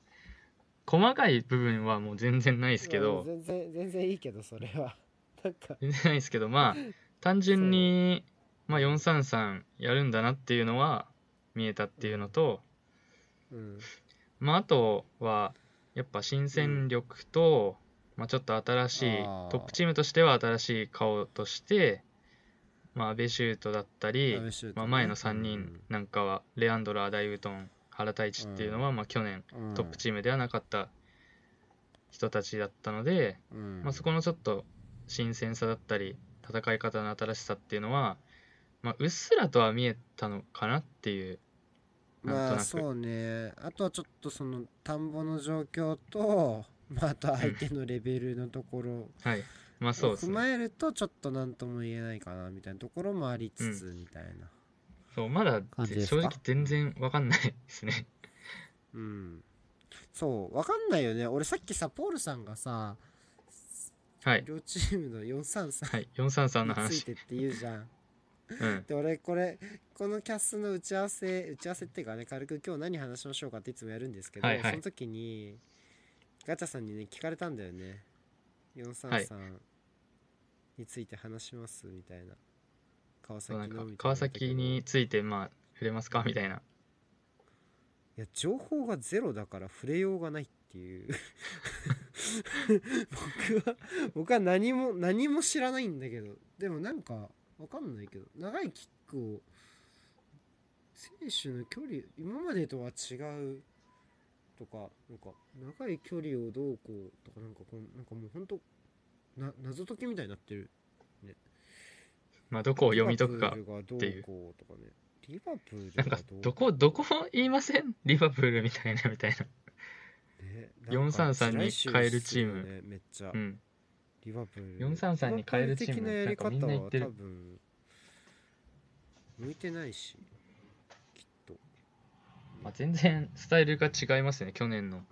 細かい部分はもう全然ないですけど。う全然全然いいけどそれは。なんか。全然ないですけどまあ 単純に、まあ、433やるんだなっていうのは見えたっていうのと、うん。まあ、あとはやっぱ新戦力と、まあ、ちょっと新しいトップチームとしては新しい顔として、まあ、阿部シュートだったり、安倍シュートね。まあ、前の3人なんかはレアンドラー大ウトン原太一っていうのは、まあ、去年うん。トップチームではなかった人たちだったので、うん。まあ、そこのちょっと新鮮さだったり戦い方の新しさっていうのは、まあ、うっすらとは見えたのかなっていうなんとなく。まあそうね。あとはちょっとその田んぼの状況と、まあ、あと相手のレベルのところ。をはいまあそうです踏ねまえるとちょっと何とも言えないかなみたいなところもありつつみたいなそうまだ正直全然わかんないですね。うん。そうわかんないよね。俺さっきさポールさんがさはい。両チームの433はい433の話。についてって言うじゃん。うん。で俺これこのキャスの打ち合わせ打ち合わせっていうかね軽く今日何話しましょうかっていつもやるんですけど、はいはい。その時にガチャさんにね聞かれたんだよね。433について話しますみたいな。川崎のみたいな川崎についてまあ触れますかみたいな。いや情報がゼロだから触れようがないっていう。僕は僕は何も何も知らないんだけど。でもなんかわかんないけど。長いキックを選手の距離今までとは違う。とかなんか長い距離をどうこう。とかなんかこうなんかもうほんとな謎解きみたいになってるまあどこを読み解くかっていう。リバプールなんかがどこどこ言いません？リバプールみたいなみたいな。ね433に変えるチーム。ねめっちゃ、うん。リバプール。433に変えるチーム。なんかみんな言はってる。向いてないしきっと。まあ、全然スタイルが違いますね去年の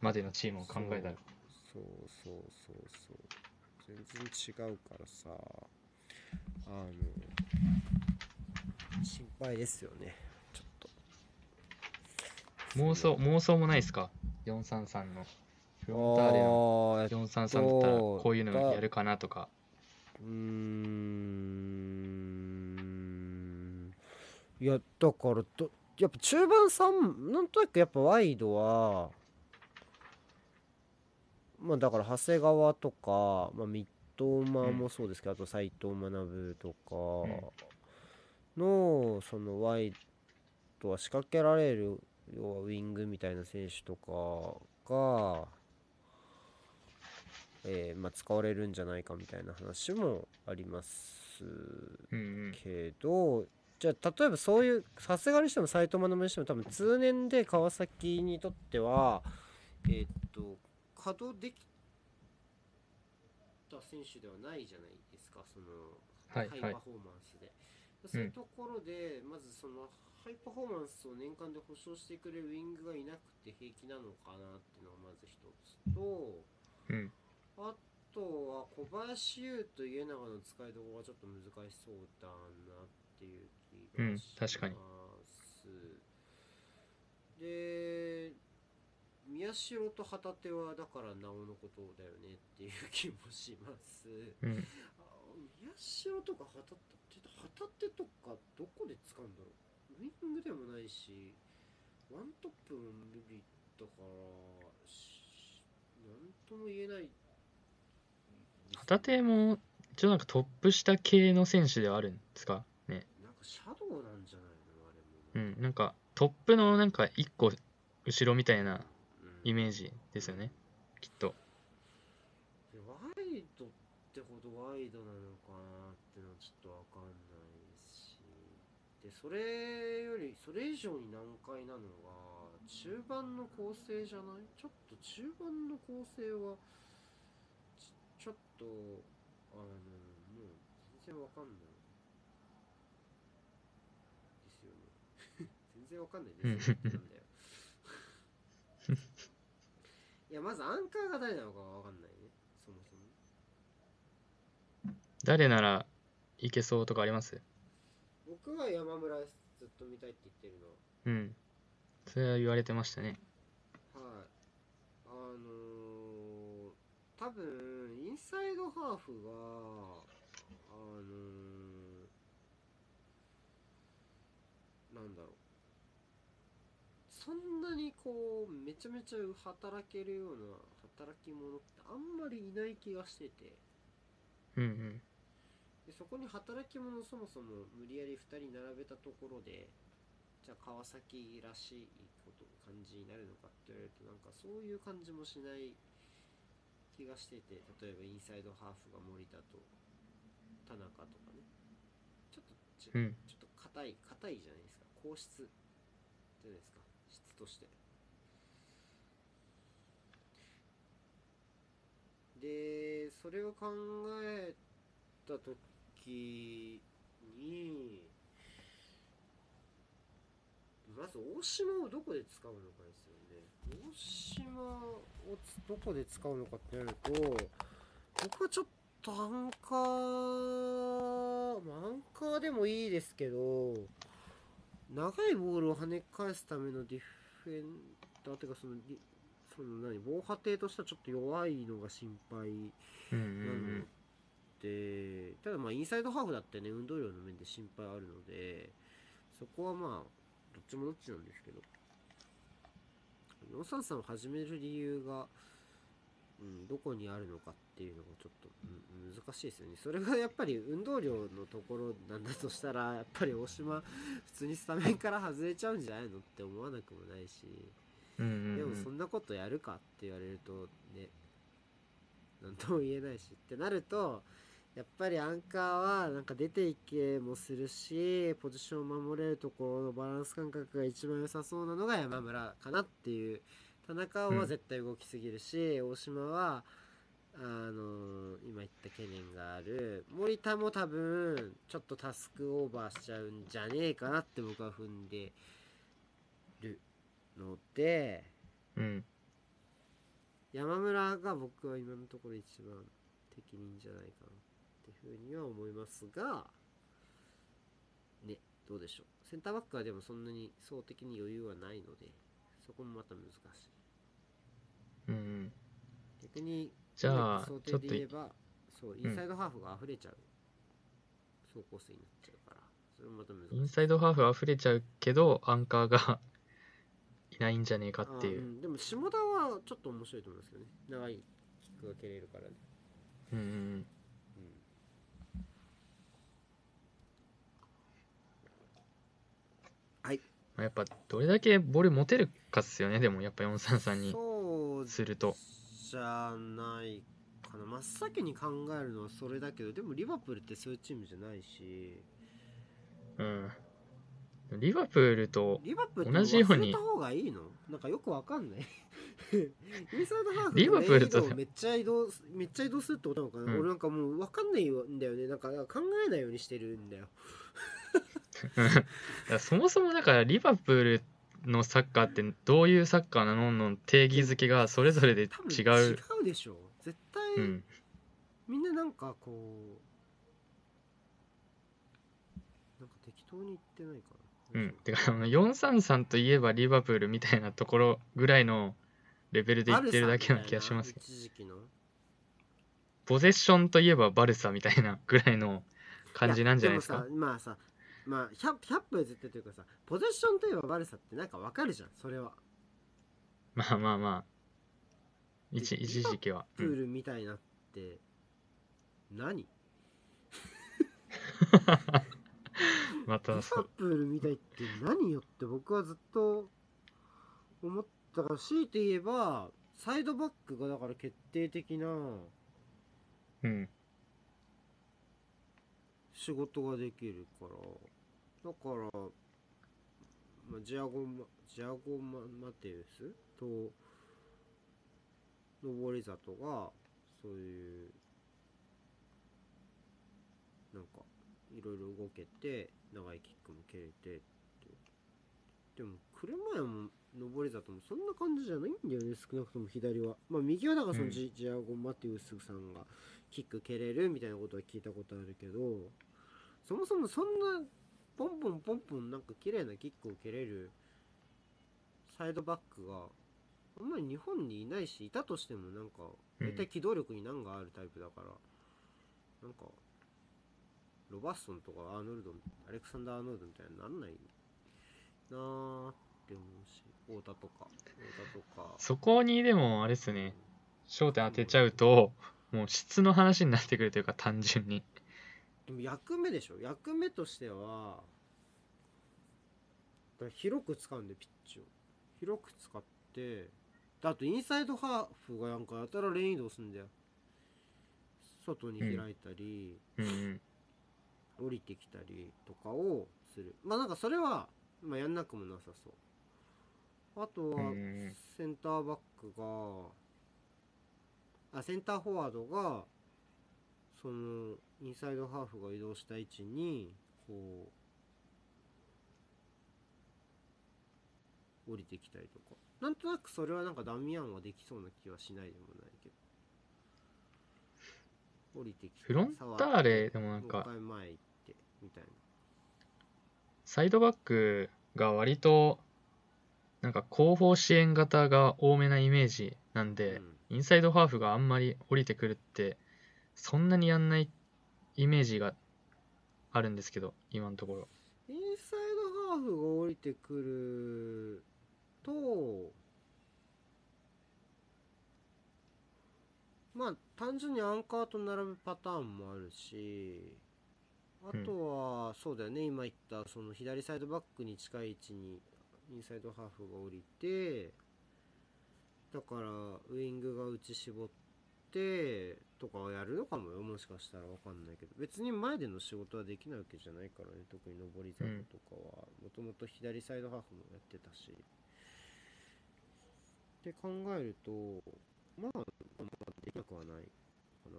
までのチームを考えたら。そうそうそうそう全然違うからさあの心配ですよね。ちょっと。妄想妄想もないですか？433の。フロンターレのあーえっ433だったらこういうのやるかなとか。うーん。いやだからどやっぱ中盤さんなんとなくやっぱワイドはまあだから長谷川とか、まあ、三笘もそうですけど、あと斎藤学とかのそのワイドは仕掛けられる要はウィングみたいな選手とかが、えーまあ、使われるんじゃないかみたいな話もありますうんうんけどじゃあ例えばそういうさすがにしても斎藤学にしても多分通年で川崎にとってはえーっと稼働できた選手ではないじゃないですかそのはいはい。ハイパフォーマンスで、そういうところでまずそのハイパフォーマンスを年間で保証してくれるウィングがいなくて平気なのかなっていうのがまず一つとうん。あとは小林優と家長の使いどころがちょっと難しそうだなっていう気うんがします。確かに。で宮代と旗手はだからなおのことだよねっていう気もします。うん。あ宮代とか旗手旗手とかどこで使うんだろうウィングでもないしワントップも無理だからしなんとも言えない。旗手も一応なんかトップ下系の選手ではあるんですかね。なんかシャドウなんじゃないのあれもうんなんかトップのなんか一個後ろみたいなうんイメージですよね。きっと。でワイドってほどワイドなのかなってのはちょっとわかんないし。でそれよりそれ以上に難解なのが中盤の構成じゃない？ちょっと中盤の構成はちちょっとあのもう全然わかんない。ですよね。全然わかんないですよね。なんだよいやまずアンカーが誰なのかがわかんないね。そもそも。誰ならいけそうとかあります？僕は山村ずっと見たいって言ってるのうん。それは言われてましたね。はい。あのー、多分インサイドハーフがあのー、なんだろうそんなにこうめちゃめちゃ働けるような働き者ってあんまりいない気がしてて。うんうん。でそこに働き者そもそも無理やり2人並べたところでじゃあ川崎らしいこと感じになるのかって言われるとなんかそういう感じもしない気がしてて。例えばインサイドハーフが森田と田中とかね。ちょっとちうん。ちょっと硬い硬いじゃないですか。硬質。じゃないですか。質として。でそれを考えた時にまず大島をどこで使うのかですよね。大島をどこで使うのかってなると僕はちょっとアンカー、まあ、アンカーでもいいですけど長いボールを跳ね返すためのディフェンダーってかそのリその何防波堤としてはちょっと弱いのが心配なんので、ただまあインサイドハーフだってね運動量の面で心配あるのでそこはまあどっちもどっちなんですけど。433を始める理由が、うん、どこにあるのかっていうのがちょっと、うん、難しいですよね。それがやっぱり運動量のところなんだとしたらやっぱり大島普通にスタメンから外れちゃうんじゃないのって思わなくもないしうんうんでもうんそんなことやるかって言われるとねなんとも言えないしってなるとやっぱりアンカーはなんか出ていけもするしポジションを守れるところのバランス感覚が一番良さそうなのが山村かなっていう田中は絶対動きすぎるし、大島はあの今言った懸念がある。森田も多分ちょっとタスクオーバーしちゃうんじゃねえかなって僕は踏んでるのでうん。山村が僕は今のところ一番適任じゃないかなっていうふうには思いますがねどうでしょう。センターバックはでもそんなに層的に余裕はないのでそこもまた難しいうんうん。逆にじゃあょっと定で言えばそうインサイドハーフが溢れちゃう。走行数になっちゃうから。それもまた難しい。インサイドハーフ溢れちゃうけど、アンカーが いないんじゃねえかっていう。あん。でも下田はちょっと面白いと思いますけどね。長いキックが蹴れるからね。うんうんうん。うん。はい。まあやっぱどれだけボール持てるかっすよね、でもやっぱ433にすると。じゃないかな。真っ先に考えるのはそれだけどでもリバプールってそういうチームじゃないし。うん。リバプールと、同じように忘れた方がいいの？なんかよくわかんない。リバプールとめっちゃ移動めっちゃ移動するってことなのかな、うん。俺なんかもうわかんないんだよねなんか考えないようにしてるんだよ。そもそもだからリバプールのサッカーってどういうサッカーなの？の定義づけがそれぞれで多分違違う。うでしょ。絶対、うん。みんななんかこうなんか適当に言ってないかな。うん。てか、あの433といえばリバプールみたいなところぐらいのレベルで言ってるだけな気がしますポゼッションといえばバルサみたいなぐらいの感じなんじゃないですか？まあさまあ 100, 100分絶対というかさポゼッションといえばバルサってなんかわかるじゃんそれはまあまあまあ。一一時期は。うんプールみたいなって何？またリバ。プールみたいって何よって僕はずっと思ったから強いて言えばサイドバックがだから決定的なうん。仕事ができるからだから、まあ、ジアゴマジアゴママテウスと登里がそういうなんかいろいろ動けて長いキックも蹴れてって。でも車屋も上り里もそんな感じじゃないんだよね少なくとも左は。まあ右はだからそのうんジ,、ジアゴンマティウスさんがキック蹴れるみたいなことは聞いたことあるけどそもそもそんなポンポンポンポンなんか綺麗なキックを蹴れるサイドバックがあんまり日本にいないしいたとしてもなんか大体機動力に難があるタイプだから、なんかロバストンとかアーノルドアレクサンダー・アーノルドみたいになんないなーって思うし太田とか太田とか。そこにでもあれですね。焦点当てちゃうともう質の話になってくるというか単純にでも役目でしょ。役目としては広く使うんでピッチを。広く使ってであとインサイドハーフがなんかやたらレーン移動するんだよ外に開いたり、うん。うん降りてきたりとかをする。まあなんかそれは、まあ、やんなくもなさそう。あとうはん。センターバックがあセンターフォワードがそのインサイドハーフが移動した位置にこう降りてきたりとか。なんとなくそれはなんかダミアンはできそうな気はしないでもないけど。降りてきてフロンターレでもなんか回前行ってみたいな。サイドバックが割となんか後方支援型が多めなイメージなんで、インサイドハーフがあんまり降りてくるってそんなにやんないイメージがあるんですけど今のところ。インサイドハーフが降りてくるとまあ単純にアンカーと並ぶパターンもあるしあとは、そうだよね今言ったその左サイドバックに近い位置にインサイドハーフが降りてだからウイングが内絞ってとかはやるのかもよもしかしたらわかんないけど。別に前での仕事はできないわけじゃないからね特に上り坂とかは。もともと左サイドハーフもやってたし。って考えるとまあ、まあ、できなくはないかな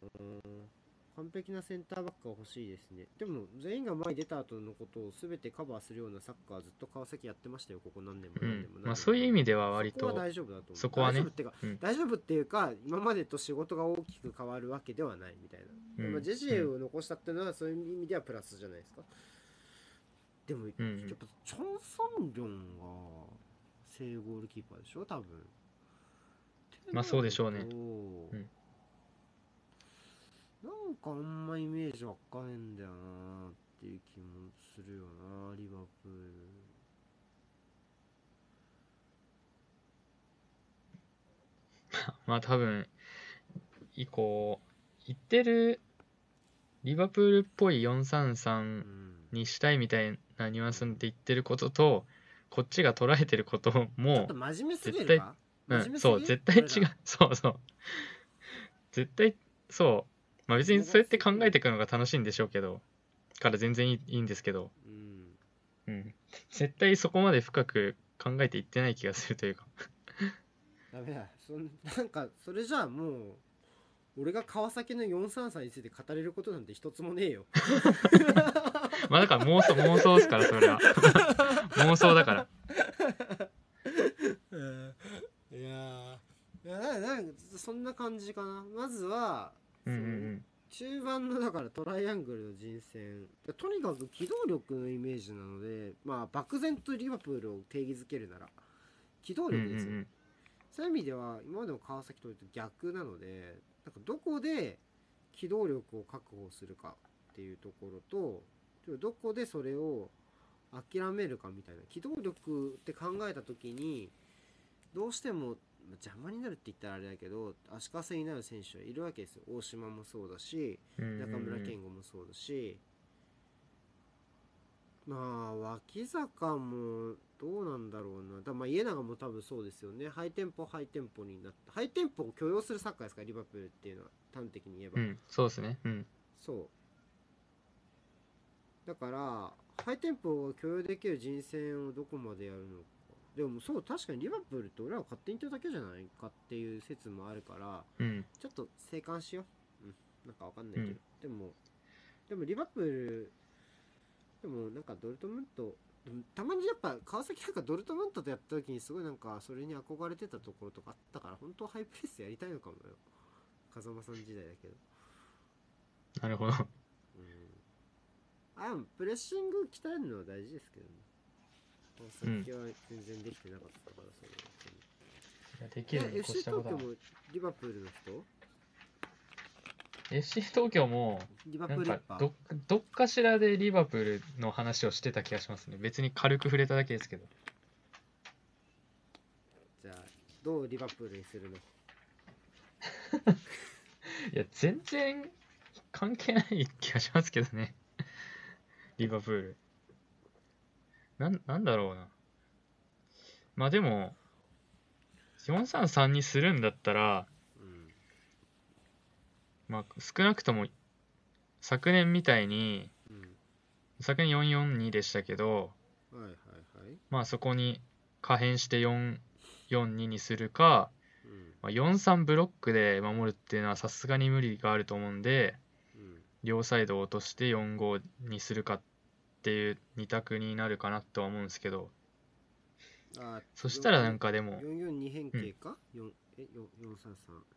完璧なセンターバックが欲しいですね。でも全員が前に出た後のことを全てカバーするようなサッカーずっと川崎やってましたよ。ここ何年もうん。何年も何年も。まあそういう意味では割そこはと大丈夫だと思う。そこはね大丈夫っていうか、うん。大丈夫っていうか今までと仕事が大きく変わるわけではないみたいな、うん。まあ、ジェジェを残したっていうのはそういう意味ではプラスじゃないですか。でも、ん。やっぱチョン・ソンリョンが正ゴールキーパーでしょ多分。まあそうでしょうね。うんなんかあんまイメージわかんねえんだよなっていう気もするよなリバプール。まあ多分以降言ってるリバプールっぽい433うん。にしたいみたいなニュアンスで言ってることとこっちが捉えてることもと真面目すぎ絶対うん、そう絶対違う。そうそう。絶対そうまあ別にそうやって考えていくのが楽しいんでしょうけどから全然いいんですけど、うん。うん、絶対そこまで深く考えていってない気がするというか。ダメだ。そんなんかそれじゃあもう俺が川崎の433について語れることなんて一つもねえよ。まあだから妄想妄想ですからそれは。妄想だから。いやー。いやななんかそんな感じかな。まずは、うん中盤のだからトライアングルの陣線とにかく機動力のイメージなのでまあ漠然とリバプールを定義づけるなら機動うんうん力ですよ、うんそういう意味では今までの川崎と逆なのでなんかどこで機動力を確保するかっていうところとどこでそれを諦めるかみたいな。機動力って考えた時にどうしてもまあ邪魔になるって言ったらあれだけど足かせになる選手はいるわけですよ。大島もそうだし中村健吾もそうだし。まあ脇坂もどうなんだろうな。だまあ家長も多分そうですよね。ハイテンポハイテンポになったハイテンポを許容するサッカーですか？らリバプールっていうのは端的に言えば、うん。そうですね。うん。そう。だからハイテンポを許容できる人選をどこまでやるのかでもそう確かにリバプールって俺らが勝手に言ってるだけじゃないかっていう説もあるからうん。ちょっと静観しよう。うん。なんかわかんないけど、でもでもリバプールでもなんかドルトムントたまにやっぱ川崎なんかドルトムントとやった時にすごいなんかそれに憧れてたところとかあったから本当はハイプレスやりたいのかもよ。風間さん時代だけど。なるほど。うん。あでもプレッシング鍛えるのは大事ですけどね川崎は全然できてなかったからそれいやできるにえ越 FC したことは東京もリバプールの人？FC 東京も、リバなんかプールやっぱど、どっかしらでリバプールの話をしてた気がしますね。別に軽く触れただけですけど。じゃあどうリバプールにするの？いや、全然関係ない気がしますけどね。リバプール。なん、なんだろうな。まあでも、433にするんだったら、うん。まあ少なくとも昨年みたいに、うん。昨年442でしたけど、はいはいはい。まあそこに可変して442にするか、うん。まあ、43ブロックで守るっていうのはさすがに無理があると思うんで、うん。両サイドを落として4-5にするかっていう2択になるかなとは思うんですけど、あそしたらなんかでも、442変形か、四えよ433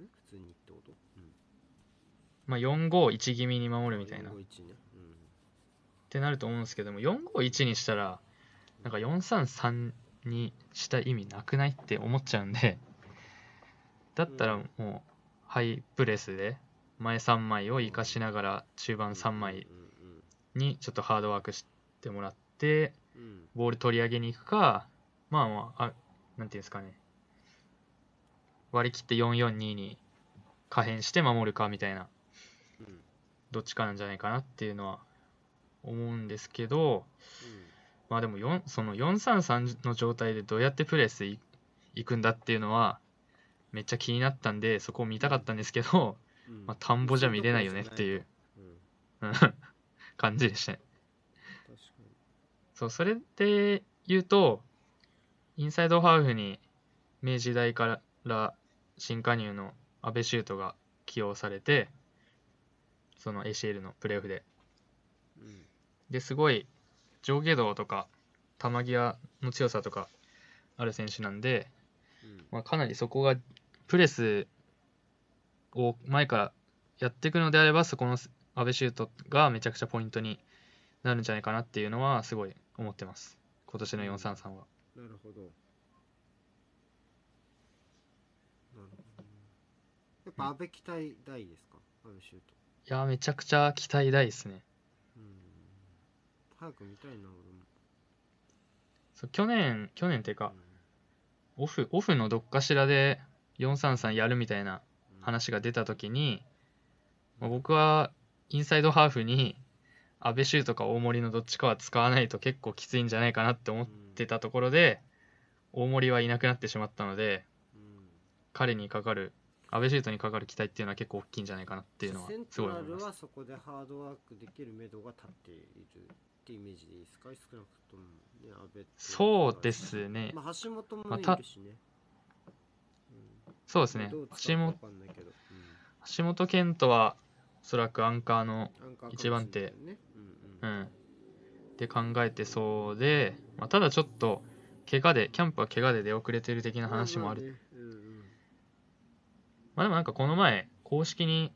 え？普通にってこと、うん、まあ、4-5-1気味に守るみたいな。っ451ね、てなると思うんですけども、4-5-1にしたら、なんか4-3-3にした意味なくないって思っちゃうんで、だったらもう、ハイプレスで、前3枚を生かしながら、中うん、盤3枚うん。にちょっとハードワークしてもらって、うん。うんボール取り上げに行くか、まあまあ、あなんていうんですかね、割り切って442に可変して守るかみたいな、うん。どっちかなんじゃないかなっていうのは思うんですけど、まあでも4その433の状態でどうやってプレスい行くんだっていうのは、めっちゃ気になったんで、そこを見たかったんですけど、うん。うんまあ、田んぼじゃ見れないよねっていううん うん。感じでしたね。そう、それで言うと、インサイドハーフに明治大から新加入の阿部修斗が起用されて、その ACL のプレーオフで。うんですごい上下動とか球際の強さとかある選手なんで、うんまあ、かなりそこがプレスを前からやっていくのであればそこの阿部修斗がめちゃくちゃポイントになるんじゃないかなっていうのはすごい思ってます。今年の433は。なるほど。なるほどね。やっぱ安倍期待大ですか？安倍シュートいやーめちゃくちゃ期待大ですね。うん。早く見たいな俺も。そう去年去年っていうかうん。オフオフのどっかしらで433やるみたいなうん話が出た時に、まあ、僕はインサイドハーフに安倍修とか大森のどっちかは使わないと結構きついんじゃないかなって思ってたところで大森はいなくなってしまったのでうん彼にかかる安倍修斗にかかる期待っていうのは結構大きいんじゃないかなっていうのはセンすごいトラル思います。はそこでハードワークできる目処が立っているってイメージでいいですか少なくともね安倍とそうですね。まあ橋本もいるしね、うんそうですね。橋本橋本健人はおそらくアンカーの一番手。ううん。ん。って考えてそうで、まあ、ただちょっと怪我でキャンプは怪我で出遅れてる的な話もある。まあでもなんかこの前、公式に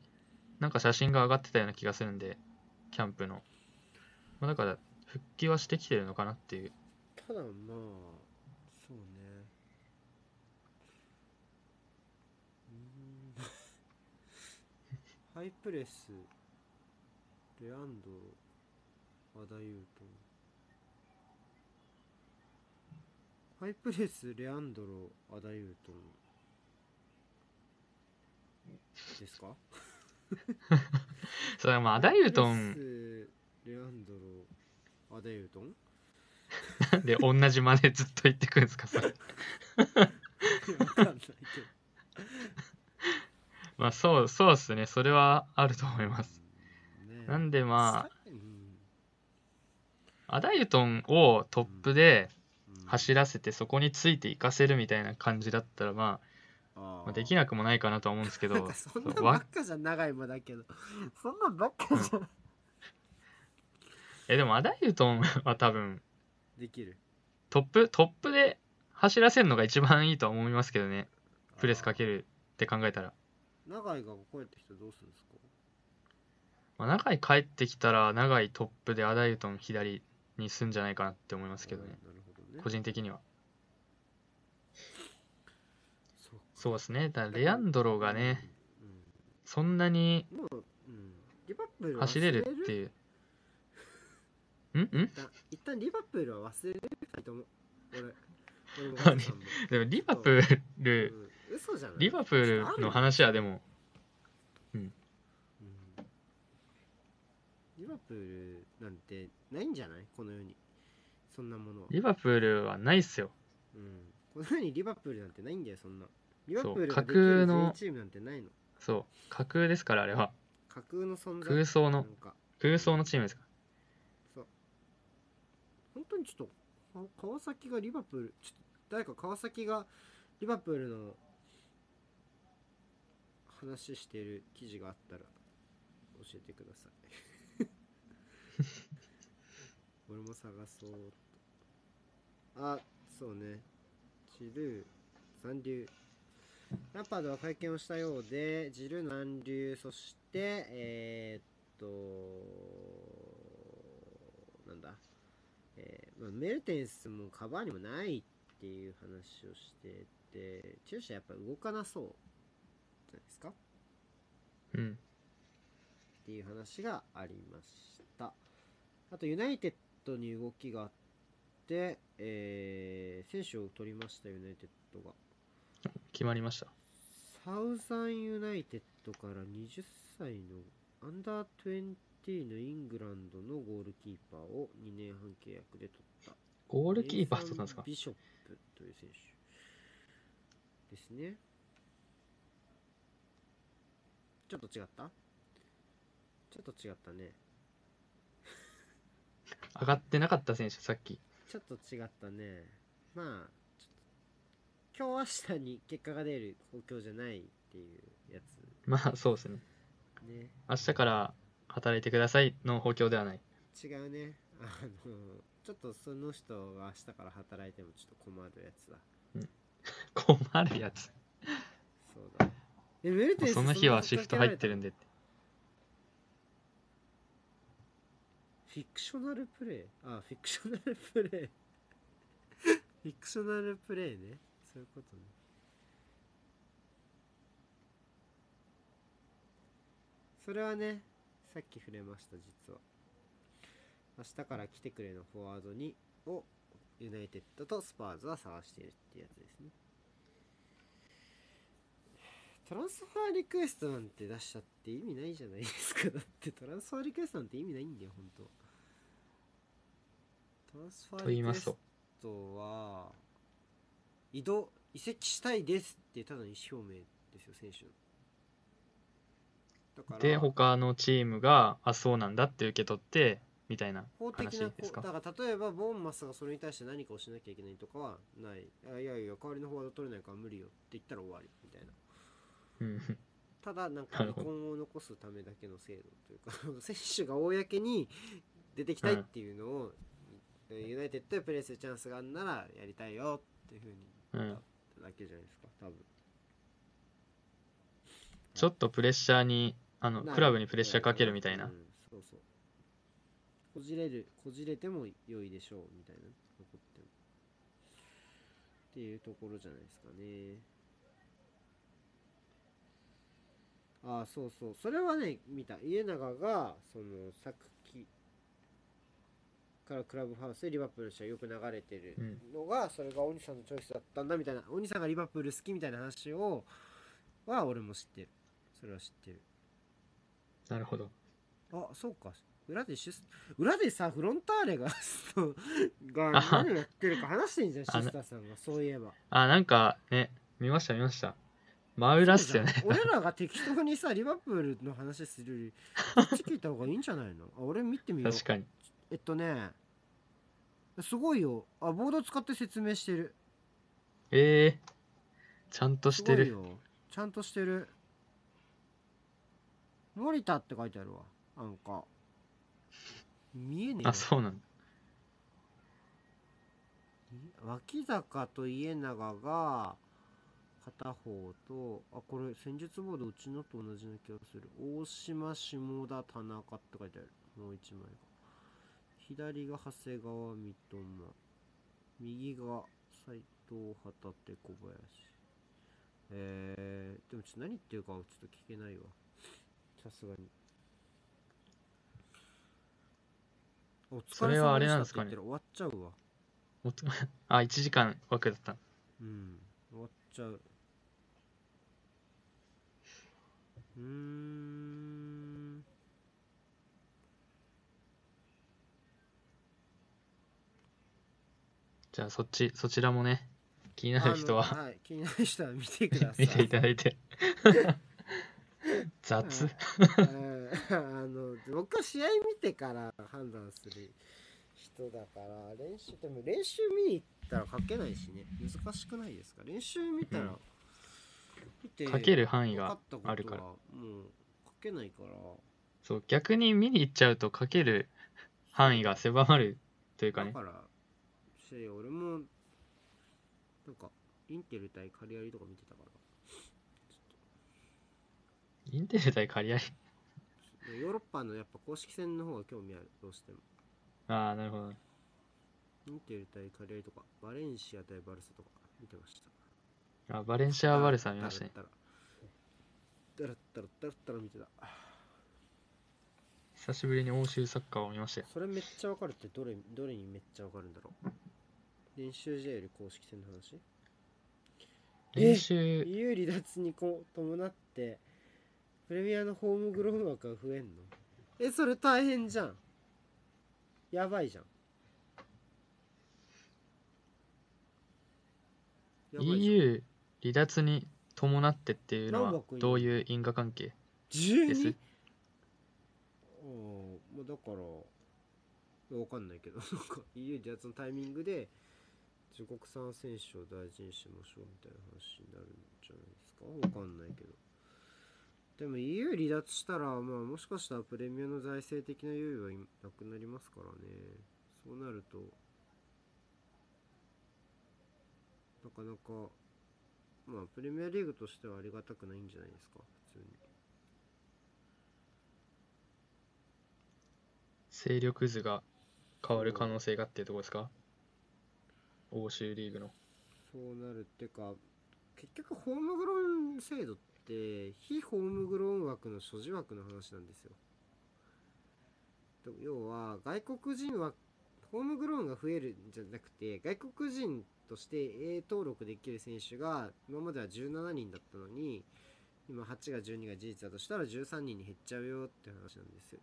なんか写真が上がってたような気がするんで、キャンプの。まあだから、復帰はしてきてるのかなっていう。ただまあそうねうーんハイプレスレアンドロ和田優斗。ハイプレスレアンドロ和田優斗。ですか？それはまあ、アダユートンプレアンドロ和田優斗。で同じ真似ずっと言ってくんですか、それ。わかんないけどまあそう、そうですね。それはあると思います。ねえなんでまあ、アダユトンをトップでうん走らせてそこについていかせるみたいな感じだったら、まあまあできなくもないかなとは思うんですけどそんなばっかじゃ長いもだけどそんなんばっかじゃんえ、でもアダイユトンは多分、できるトップ、トップで走らせるのが一番いいとは思いますけどね。プレスかけるって考えたら。長井がこうやってきたらどうするんですか？まあ、長井帰ってきたら、長井トップでアダイユトン左にすんじゃないかなって思いますけどね。うんなるほどね。個人的には。そうそうですね。だからレアンドロがね、そんなにうん、もう、うん、リバプール忘走れるっていう。ん？ん？一旦一旦リバプールは忘れるかと思う俺 俺も。でもリバプール、うん、嘘じゃない。リバプールの話はでも、うん。リバプールなんてないんじゃない？この世に。そんなものは、リバプールはないっすよ。うん、この世にリバプールなんてないんだよそんな。リバプールがチームなんてないの。そう。架空ですから、あれは。架空の存在。空想の。空想のチームですか。そう。本当にちょっとか川崎がリバプールちょっと誰か川崎がリバプールの話してる記事があったら教えてください。俺も探そうと。あそうね。ジルー残留。ランパードは会見をしたようでジルー残留そしてえー、っとなんだ。えーまあ、メルテンスもカバーにもないっていう話をしててチューシャやっぱ動かなそうじゃないですか？うん。っていう話がありました。あとユナイテッドに動きがあって、えー選手を取りましたユナイテッドが。決まりました。サウスエンドユナイテッドから20歳のアンダー20のイングランドのゴールキーパーを2年半契約で取った。ゴールキーパー取ったんですか？ビショップという選手ですねちょっと違った？ちょっと違ったね。上がってなかった選手、さっき。ちょっと違ったね。まあ今日明日に結果が出る状況じゃないっていうやつ。まあ、そうですね。ね。明日から働いてくださいの補強ではない。違うね。あのちょっとその人が明日から働いてもちょっと困るやつだ。困るやつ。そうだえメルテンスその日はシフト入ってるるんでって。フィクショナルプレイ？あフィクショナルプレイ。フィクショナルプレイね。そういうことね。それはねさっき触れました実は。明日から来てくれのフォワードにをユナイテッドとスパーズは探しているってやつですねトランスファーリクエストなんて出したって意味ないじゃないですかだってトランスファーリクエストなんて意味ないんだよ本当トランスファとーリクエス言いますと。トは移動移籍したいですってただの意思表明ですよ選手のだからで、他のチームが、あ、そうなんだって受け取って、みたいな法的なこ話ですか？うだから例えばボーンマスがそれに対して何かをしなきゃいけないとかはないあいやいや代わりのフォワード取れないから無理よって言ったら終わりみたいなうん。ただなんか離なるほど。婚を残すためだけの制度というか 選手が公に出てきたいっていうのを、ユナイテッドでプレーするチャンスがあるならやりたいよっていうふうにうん言っただけじゃないですか多分。ちょっとプレッシャーに、あの、クラブにプレッシャーかけるみたいな。う。んそうそう。こじれるこじれても良いでしょうみたいな残っても。っていうところじゃないですかねああそうそう。それはね見た。家長がそのさっきからクラブハウスでリバプールの試合よく流れてるのが、それが鬼さんのチョイスだったんだみたいな。鬼さんがリバプール好きみたいな話をは俺も知ってる。それは知ってる。なるほど。あそうか。裏でシュス裏でさフロンターレが が何やってるか話してんじゃんシあスターさんが。そういえば。あ、なんかね、見ました見ました。真裏っすよね。俺らが適当にさリバプールの話するより こっち聞いた方がいいんじゃないの？あ俺見てみよう。確かに。えっとねすごいよ。あボード使って説明してる。ええちゃんとしてる。すごいよ。ちゃんとしてる。森田って書いてあるわ。なんか。見えねえわあそうなんだ。脇坂と家長が片方とあこれ戦術ボードうちのと同じな気がする。大島下田田中って書いてある。もう一枚が。左が長谷川三笘。右が斎藤旗手小林。えー、でもちょっと何言ってるかはちょっと聞けないわ。さすがに。お疲それはあれなんですかね。終わっちゃうわ。あ1時間枠だった。うん。終わっちゃううーん。じゃあそっちそちらもね気になる人は。はい、気になる人は見てください。見ていただいて。雑。うん。あの僕は試合見てから判断する人だから練習でも練習見に行ったら書けないしね。難しくないですか？練習見たら、うん見て書ける範囲があるからもう書けないから。そう逆に見に行っちゃうと書ける範囲が狭まるというかね。だからし俺もなんかインテル対カリアリとか見てたから。インテル対カリアリ？ヨーロッパのやっぱ公式戦の方が興味あるどうしても。ああなるほど。インテル対カリアリとかバレンシア対バルサとか見てましたあバレンシア・バルサ見ましたねだらだらだらだらだら見てた久しぶりに欧州サッカーを見ましたよそれめっちゃわかるってどれどれにめっちゃわかるんだろう練習試合より公式戦の話練習 EU 離脱にこ伴ってプレミアのホームグローン枠が増えんのえそれ大変じゃんやばいじゃんやばいじゃん EU 離脱に伴ってっていうのはどういう因果関係？12? です。うん。まあだからわかんないけどなんか EU 離脱のタイミングで自国産選手を大事にしましょうみたいな話になるんじゃないですか？わかんないけど。でも EU 離脱したらまあもしかしたらプレミアの財政的な優位はいなくなりますからね。そうなるとなかなかまあプレミアリーグとしてはありがたくないんじゃないですか？普通に。勢力図が変わる可能性がっていうところですか？欧州リーグの。そうなるってか結局ホームグローン制度って非ホームグローン枠の所持枠の話なんですよ。と要は外国人はホームグローンが増えるんじゃなくて外国人として A 登録できる選手が今までは17人だったのに今8が12が事実だとしたら13人に減っちゃうよって話なんですよ。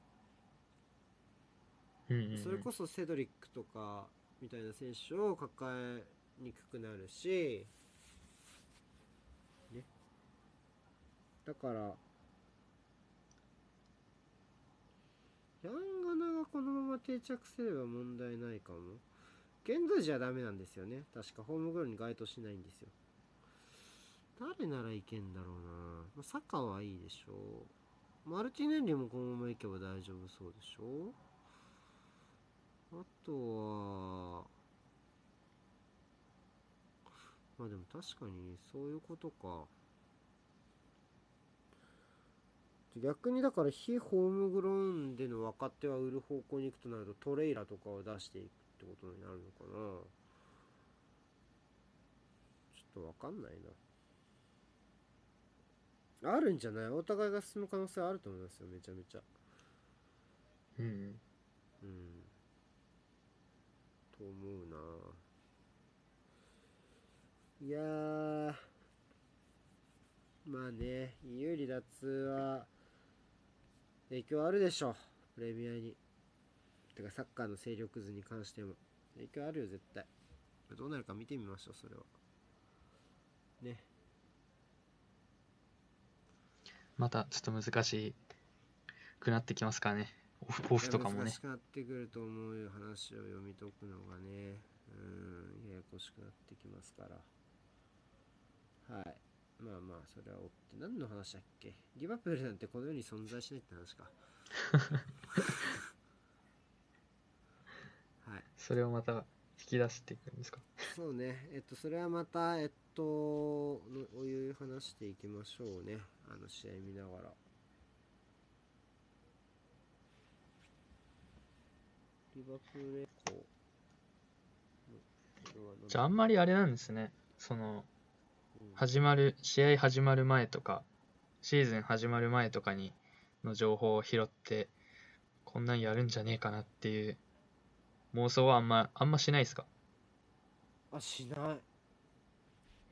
うんうんうん。それこそセドリックとかみたいな選手を抱えにくくなるし、ね、だからヤンガナがこのまま定着すれば問題ないかも現在じゃダメなんですよね。確かホームグローンに該当しないんですよ。誰ならいけんだろうな、まあ、サッカーはいいでしょう。マルティネリもこのままいけば大丈夫そうでしょう。あとはまあでも確かにそういうことか。逆にだから非ホームグローンでの若手は売る方向に行くとなるとトレイラとかを出していく。ってことになるのかな。ちょっとわかんないな。あるんじゃない？お互いが進む可能性あると思いますよめちゃめちゃ。うんうん。うん。と思うな。いやー。まあね EU 離脱は影響あるでしょプレミアにてかサッカーの勢力図に関しても。影響あるよ絶対。どうなるか見てみましょうそれは。ね。またちょっと難しくなってきますからね。オフオフとかもね。難しくなってくると思うよ話を読み解くのがね。うんややこしくなってきますから。はい。まあまあそれは追って。何の話だっけ？リバプールなんてこの世に存在しないって話か それをまた引き出していくんですか？そうね。えっとそれはまたえっとのお湯話していきましょうね。あの試合見ながら。リバプールエコじゃああんまりあれなんですね。そのうん。始まる試合始まる前とかシーズン始まる前とかにの情報を拾ってこんなんやるんじゃねえかなっていう妄想はあんまあんましないですか？あしない。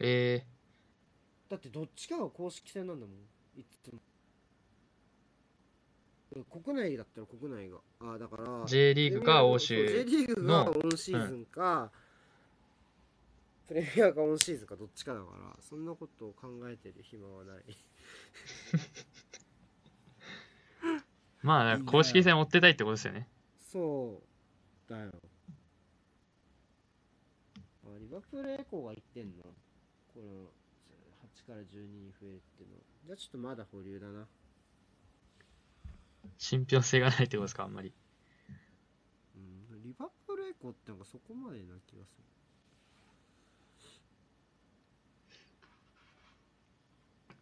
えだってどっちかが公式戦なんだもん。いつも。国内だったら国内が。あだから。ー、J リーグか欧そう J 州リーグがのオンシーズンか、プレミアがオンシーズンかどっちかだから。そんなことを考えてる暇はない。まあ公式戦追ってたいってことですよね。そうだよ。あリバプールエコーが言ってんの？この8から12に増えるっていうの。じゃあちょっとまだ保留だな。信憑性がないってことですか？あんまり。うんリバプールエコーってなんかそこまでな気がす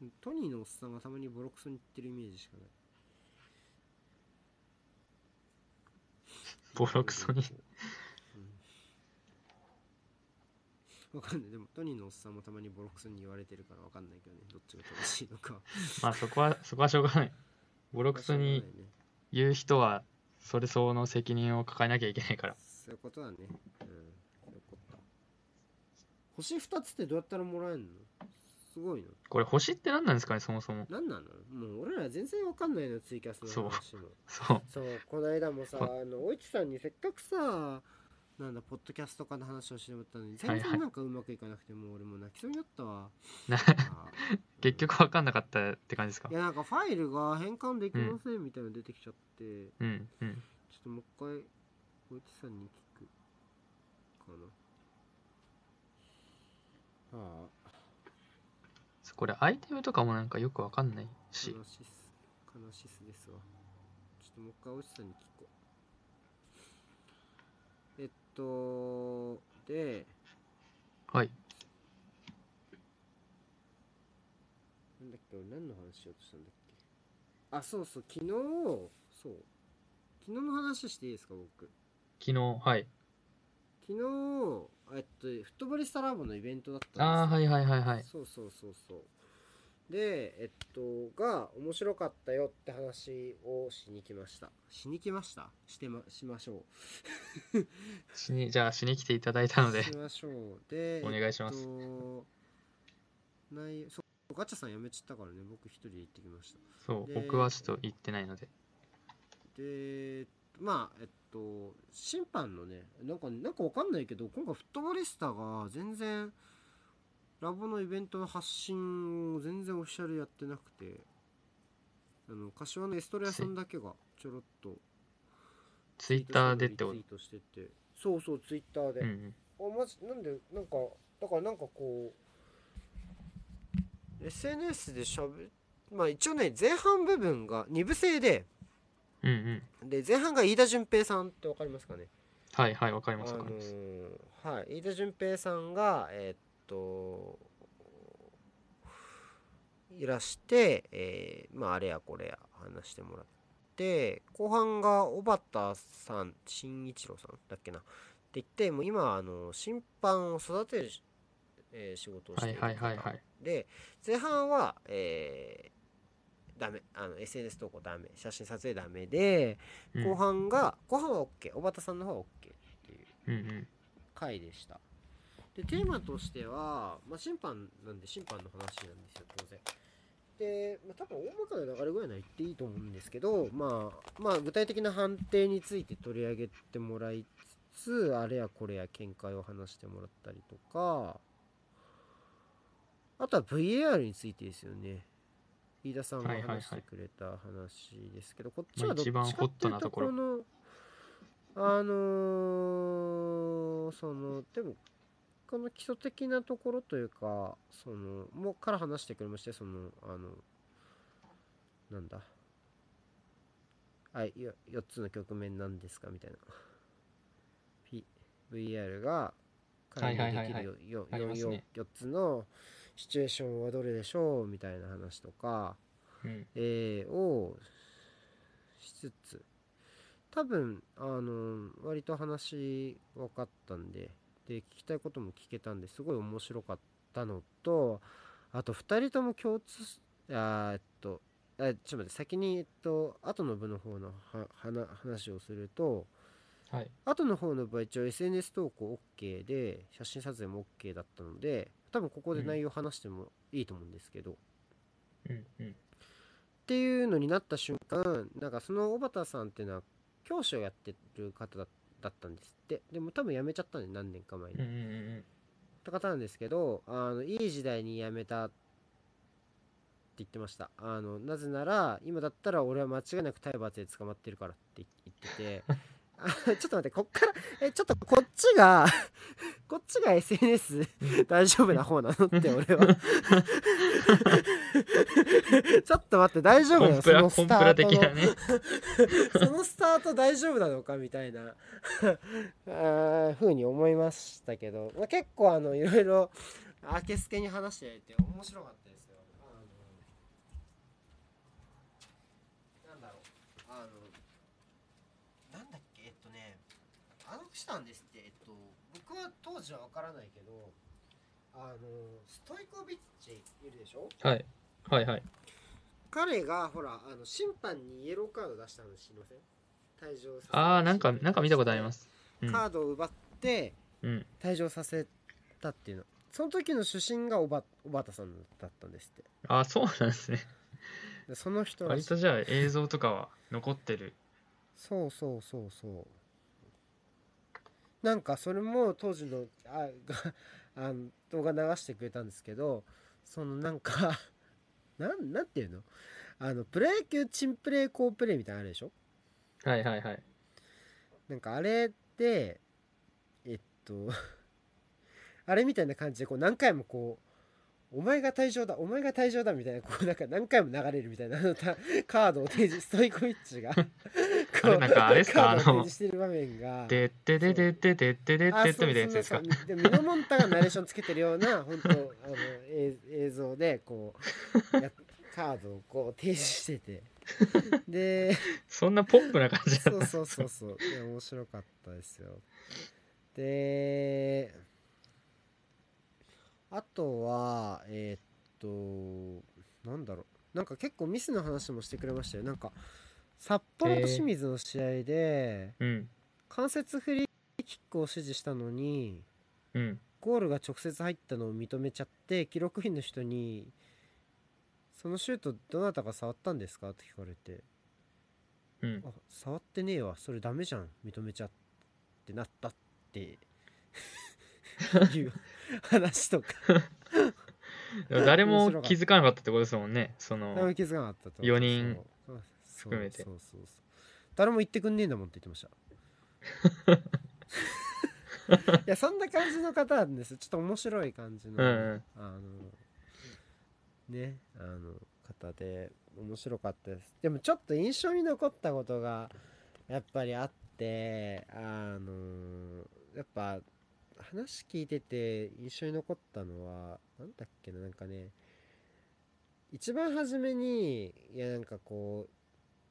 る。トニーのおっさんがたまにボロクソに言ってるイメージしかないボロクソに。うん。わかんない。でもトニーのおっさんもたまにボロクソに言われてるからわかんないけどね。どっちが正しいのか。まあそこはそこはしょうがない。ボロクソに言う人はそれ相応の責任を抱えなきゃいけないから。そういうことだね。うん。そういうこと。星2つってどうやったらもらえるの？すごいのこれ星って何なんですかねそもそも。何なの？もう俺ら全然わかんないのツイキャスの話も。そう。そう。この間もさこあのおいちさんにせっかくさなんだポッドキャストとかの話をしてもらったのに全はいはい。然なんかうまくいかなくてもう俺もう泣きそうになったわ。結局分かんなかったって感じですか？いやなんかファイルが変換できませんみたいなの出てきちゃって、うんうん。ちょっともう一回おいちさんに聞くかな。ああこれアイテムとかもなんかよく分かんないし。悲しす悲しすですわ。ちょっともう一回おじさんに聞こう。えっとではい。なんだっけ俺何の話しようとしたんだっけ？あそうそう昨日そう。昨日の話していいですか僕？昨日はい。昨日えっとフットボリスタラボのイベントだったんですよ。ああはいはいはいはい。そうそうそうそう。でえっとが面白かったよって話をしに来ました。しに来ました？してましましょ しにじゃあしに来ていただいたので。うしましょう。でお願いします。えっと内そうガチャさん辞めちゃったからね。僕一人で行ってきました。そうで僕はちょっと行ってないので。でまあえっと審判のねなんかなんかわかんないけど今回フットボリスタが全然ラボのイベントの発信を全然オフィシャルやってなくてあの柏のエストレアさんだけがちょろっとツイッターでってこと？リツイートしててそうそうツイッターで、うんうん。あマジなんでなんかだからなんかこう SNS でしゃべまあ一応ね前半部分が2部制でうんうん。で前半が飯田淳平さんってわかりますかね？はいはいわかりあのますわかります。ーはい飯田淳平さんがえーっといらして、えーまああれやこれや話してもらって後半が小畑さん新一郎さんだっけな？って言ってもう今あの審判を育てる、えー仕事をしているはいはいはいはい。で前半は、えーダメあの SNS 投稿ダメ写真撮影ダメでうん。後半が、後半は OK 小畑さんの方は OK っていううんうん。回でした。でテーマとしては、まあ、審判なんで審判の話なんですよ当然。で、まあ、多分大まかな流れぐらいなら言っていいと思うんですけど、まあ、まあ具体的な判定について取り上げてもらいつつあれやこれや見解を話してもらったりとかあとは VAR についてですよね飯田さんがはいはいはい。話してくれた話ですけど、こっちはどっちかっていうとこのあのーそのでもこの基礎的なところというかそのもうから話してくれましてそのあのなんだ。あよ4つの局面なんですかみたいな。P VR が彼にできはいはい。はいるよよありますね。4つのシチュエーションはどれでしょう？みたいな話とか、うん。えーをしつつ多分あの割と話分かったんでで聞きたいことも聞けたんですごい面白かったのとあと2人とも共通すあーえっとあちょっと待って先にえっと後の部の方の話をするとはい。後の方の部は一応 SNS 投稿 OK で写真撮影も OK だったので多分ここで内容話してもいいと思うんですけど、うんうん。っていうのになった瞬間なんかその小畑さんっていうのは教師をやってる方だだったんですって。でも多分辞めちゃったんで何年か前に、うんうんうんった方なんですけどあのいい時代に辞めたって言ってました。あのなぜなら今だったら俺は間違いなく体罰で捕まってるからって言っててあ ちょっと待ってこっからえちょっとこっちが こっちが SNS 大丈夫な方なの？って俺は。ちょっと待って大丈夫なの？そのスタートね。そのスタート大丈夫なのかみたいな。ふうに思いましたけど、まあ、結構あのいろいろあけすけに話していて面白かったですよ。あのなんだろうあのなんだっけえっとねあのしたんですって。えっと僕は当時は分からないけどあのストイコビッチいるでしょ？はい。はいはい。彼がほらあの審判にイエローカード出したの知りません？退場させああなんかなんか見たことあります。うん。カードを奪ってうん。退場させたっていうの。その時の主審がおば小畑さんだったんですって。ああそうなんですね。でその人らしい。割とじゃあ映像とかは残ってる。そうそうそうそうなんかそれも当時のあがあの動画流してくれたんですけどそのなんか なんなんていうの？あのプロ野球チンプレー好プレーみたいなのあるでしょ？はいはいはい。なんかあれってえっと あれみたいな感じでこう何回もこうお前が退場だお前が退場だみたいなこうなんか何回も流れるみたいなあのたカードを提示ストイコビッチが こあれなんかあれっすか？カードを提あの示してる場面がでってででってでってでってってみたいなやつですかでミノモンタがナレーションつけてるような本当あの映映像でこうやカードをこう提示しててでそんなポップな感じだったそうそうそうそういや面白かったですよであとはえーっとなんだろう。なんか結構ミスの話もしてくれましたよ。なんか札幌と清水の試合でうん。関節フリーキックを指示したのにうん。ゴールが直接入ったのを認めちゃって記録員の人に「そのシュートどなたか触ったんですか?」って聞かれてうんあ触ってねえわ。それダメじゃん。認めちゃってなったって。いう話とか。誰も気づかなかったってことですもんね。そ誰のも気づかなかったと四人含めて。そうそうそう。誰も言ってくんねえんだもんって言ってました。いやそんな感じの方なんです。ちょっと面白い感じの、うんうん。あのねあの方で面白かったです。でもちょっと印象に残ったことがやっぱりあってあのやっぱ話聞いてて印象に残ったのはなんだっけななんかね一番初めにいやなんかこ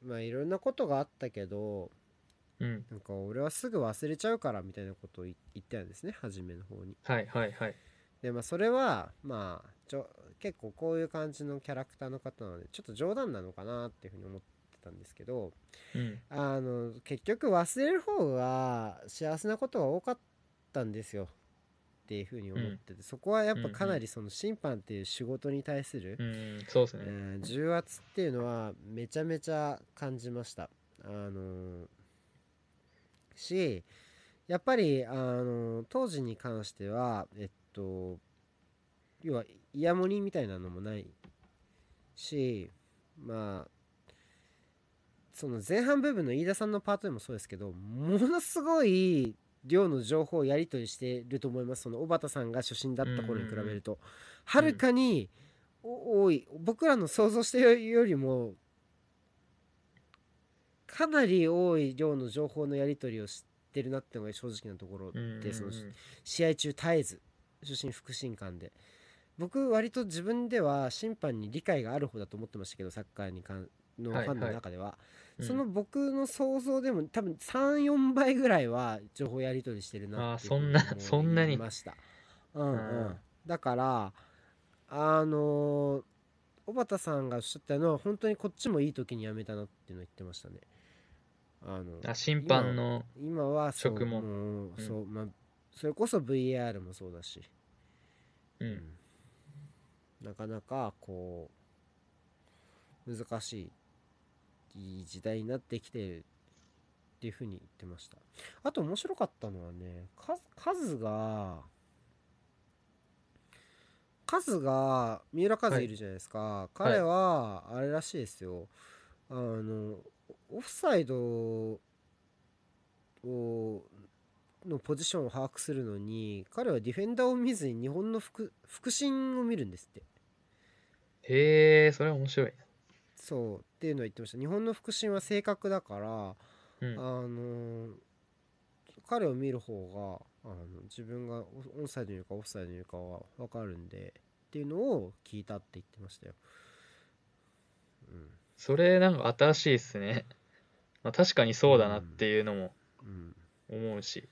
うまあいろんなことがあったけどうん。なんか俺はすぐ忘れちゃうからみたいなことを言言ったんですね初めの方に。はいはいはい。でまあそれはまあちょ結構こういう感じのキャラクターの方なのでちょっと冗談なのかなっていうふうに思ってたんですけどうん。あの結局忘れる方が幸せなことが多かったんですよ。っていうふうに思ってて、そこはやっぱかなりその審判っていう仕事に対する、うんそうですね。うん重圧っていうのはめちゃめちゃ感じました。あのしやっぱりあの当時に関してはえっと要はイヤモニみたいなのもないしまあその前半部分の飯田さんのパートでもそうですけどものすごい量の情報をやり取りしてると思います。その小畑さんが初心だった頃に比べると。はるかにお多い。僕らの想像してるよりもかなり多い量の情報のやり取りをしってるなってのが正直なところでその試合中絶えず主審副審官で。僕割と自分では審判に理解がある方だと思ってましたけどサッカーに関のフはいァンの中では、うんその僕の想像でも多分34倍ぐらいは情報やり取りしてるなっていそんなふうにそんなに思いましたうんうん、うん。だからあのー小畑さんがおっしゃったのは本当にこっちもいい時にやめたなっていうのを言ってましたね。あのあ審判の今は職ももううんそう、まあ、それこそ VAR もそうだし、うん。なかなかこう難しいいい時代になってきてるっていうふうに言ってました。あと面白かったのはね数数が数が三浦和いるじゃないですか、彼はあれらしいですよ。あのオフサイドをのポジションを把握するのに彼はディフェンダーを見ずに日本の副副審を見るんですって。へえそれは面白いそうっていうのを言ってました。日本の副審は正確だから、うん。あの彼を見る方があの自分がオオンサイドにいるかオフサイドにいるかは分かるんでっていうのを聞いたって言ってましたよ、うん。それなんか新しいっすね、まあ、確かにそうだなっていうのもうん、思うし。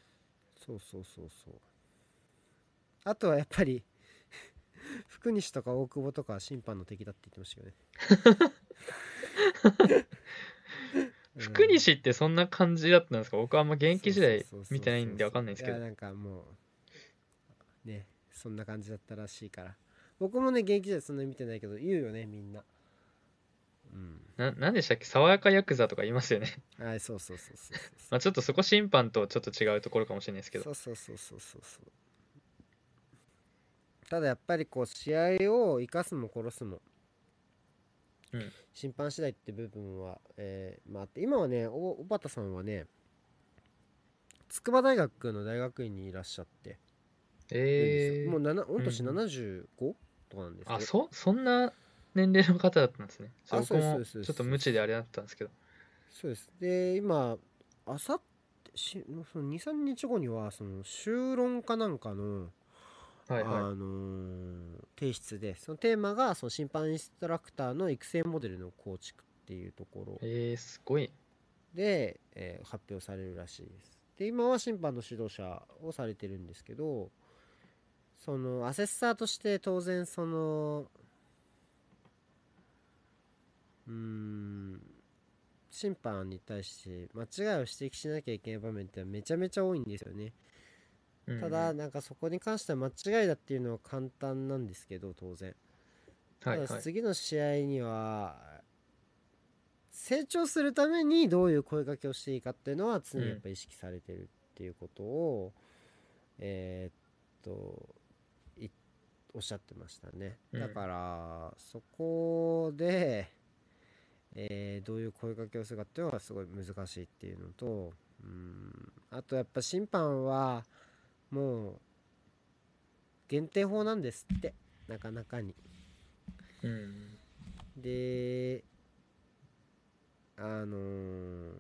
そうそうそうそう。あとはやっぱり 福西とか大久保とかは審判の敵だって言ってましたけどね 福西ってそんな感じだったんですか？僕はあんま現役時代見てないんでわかんないですけど。やなんかもうねそんな感じだったらしいから。僕もね現役時代そんなに見てないけど言うよねみんな。うん。ななんでしたっけ？爽やかヤクザとか言いますよね。はいそうそうそうそうそう。まあちょっとそこ審判とちょっと違うところかもしれないですけど。そうそうそうそうそうそう。ただやっぱりこう試合を生かすも殺すも、うん。審判次第って部分は、えーまああって今はねお小畑さんはね筑波大学の大学院にいらっしゃってええもう7御年うん75、とかなんですけど。あそそんな年齢の方だったんですね。あそこもそうですそうです。ちょっと無知であれだったんですけど。そうです。で今あさってしその23日後にはその修論かなんかのはいはあのー提出でそのテーマがその審判インストラクターの育成モデルの構築っていうところ。いえー、すごい。で、えー発表されるらしいです。で今は審判の指導者をされてるんですけどそのアセッサーとして当然そのうーん審判に対して間違いを指摘しなきゃいけない場面ってめちゃめちゃ多いんですよね。うんただなんかそこに関しては間違いだっていうのは簡単なんですけど当然。ただ次の試合には成長するためにどういう声掛けをしていいかっていうのは常にやっぱ意識されてるっていうことを、えーっといおっしゃってましたね。うん。だからそこで、えーどういう声掛けをするかっていうのがすごい難しいっていうのとうんあとやっぱ審判はもう限定法なんですってなかなかに。うん。であのー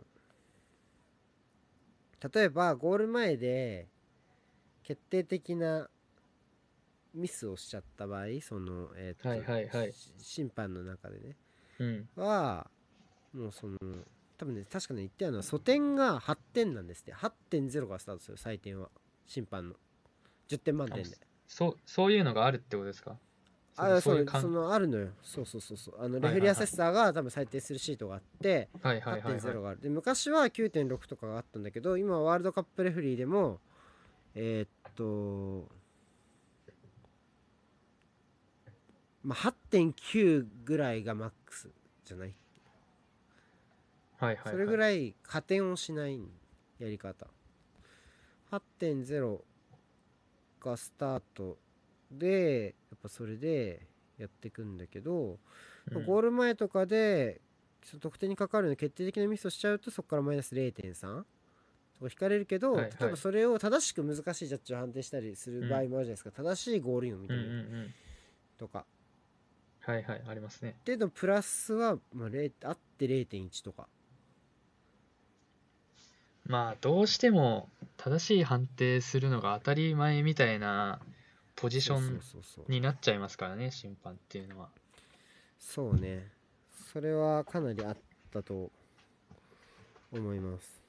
例えばゴール前で決定的なミスをしちゃった場合その、えーとはいはいはい。し審判の中でね。うん。はもうその多分ね確かね言ってあるのは素点が8点なんですって。8.0からスタートする採点は審判の。10点満点でそうそういうのがあるってことですか？あそういう感そのあるのよ。そうそうそうそう。あのレフェリーアセッサーが多分採点するシートがあってはいはいはいはい。8.0がある。で昔は9.6とかがあったんだけど今はワールドカップレフェリーでもえーっとまあ8.9ぐらいがマックスじゃない？はいはいはい。それぐらい加点をしないやり方8.0がスタートでやっぱそれでやっていくんだけど、うん。ゴール前とかでその得点にかかるような決定的なミスをしちゃうとそこからマイナス0.3とか引かれるけど、はいはい。例えばそれを正しく難しいジャッジを判定したりする場合もあるじゃないですか、正しいゴールインを認うんうんうめるん。とか、はいはい。ありますね。でのプラスは、まあ、0あって0.1とかまあどうしても正しい判定するのが当たり前みたいなポジションそうそうそうになっちゃいますからね審判っていうのは。そうね。それはかなりあったと思います。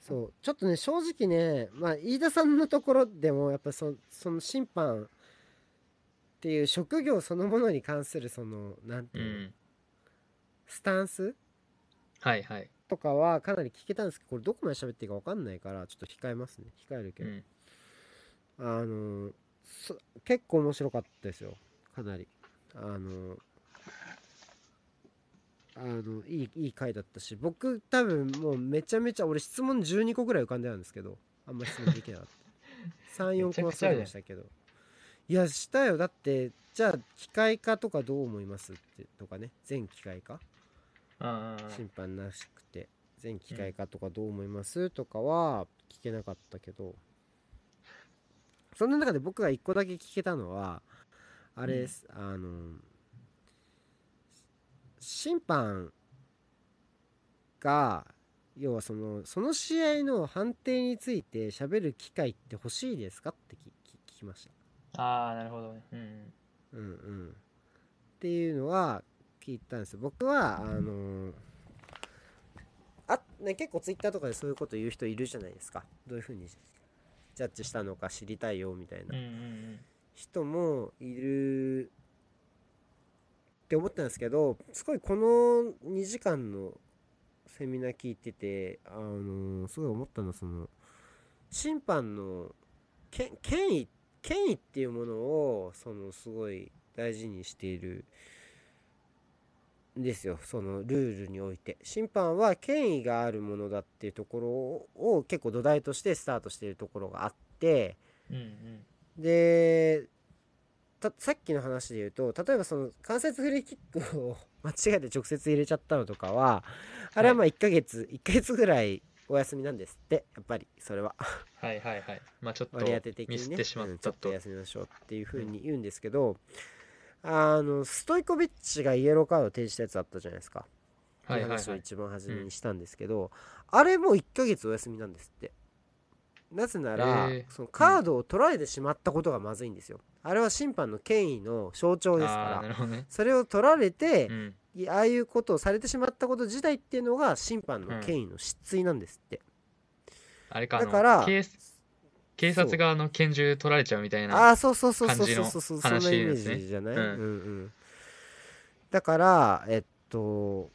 そう。ちょっとね正直ねまあ飯田さんのところでもやっぱそその審判っていう職業そのものに関するそのなんてういうの、ん。スタンス？はいはいとかはかなり聞けたんですけどこれどこまで喋っていいか分かんないからちょっと控えますね。控えるけど、うん。あのそ結構面白かったですよ。かなりあのあのいいいい回だったし僕多分もうめちゃめちゃ俺質問12個ぐらい浮かんでたんですけどあんま質問できなかった。34個はそうでしたけど。いやしたよ。だってじゃあ機械化とかどう思いますってとかね。全機械化審判なしくて全機械化とかどう思います？とかは聞けなかったけど。そんな中で僕が1個だけ聞けたのはあれです、あの審判が要はそのその試合の判定について喋る機会って欲しいですか？って聞きました。ああなるほどね。うん。うんうん。っていうのは聞いたんですよ。僕はあのあ、ね、結構ツイッターとかでそういうこと言う人いるじゃないですか。どういうふうにジャッジしたのか知りたいよみたいな人もいるって思ったんですけどすごいこの2時間のセミナー聞いててあのすごい思ったのはその審判のけ権威権威っていうものをそのすごい大事にしているんですよ。そのルールにおいて。審判は権威があるものだっていうところを結構土台としてスタートしているところがあって。うんうん。でたさっきの話で言うと例えばその関節フリーキックを間違えて直接入れちゃったのとかはあれはまあ1ヶ月、1ヶ月ぐらいお休みなんですって。やっぱりそれは。はいはいはい。まあちょっと割り当て的にね。ミスってしまっうんちょっとたと休みましょうっていうふうに言うんですけど、あのストイコビッチがイエローカードを提示したやつあったじゃないですか。はいはい話をはい一番初めにしたんですけど、あれも1ヶ月お休みなんですって。なぜなら、えー。そのカードを取られてしまったことがまずいんですよ、あれは審判の権威の象徴ですから。ね。それを取られてう、ん。いああいうことをされてしまったこと自体っていうのが審判の権威の失墜なんですって、あれかだから警警察側の拳銃取られちゃうみたいなああそうそうそうそうそうそう。そうそんなイメージじゃない、うんうんうん。だからえっと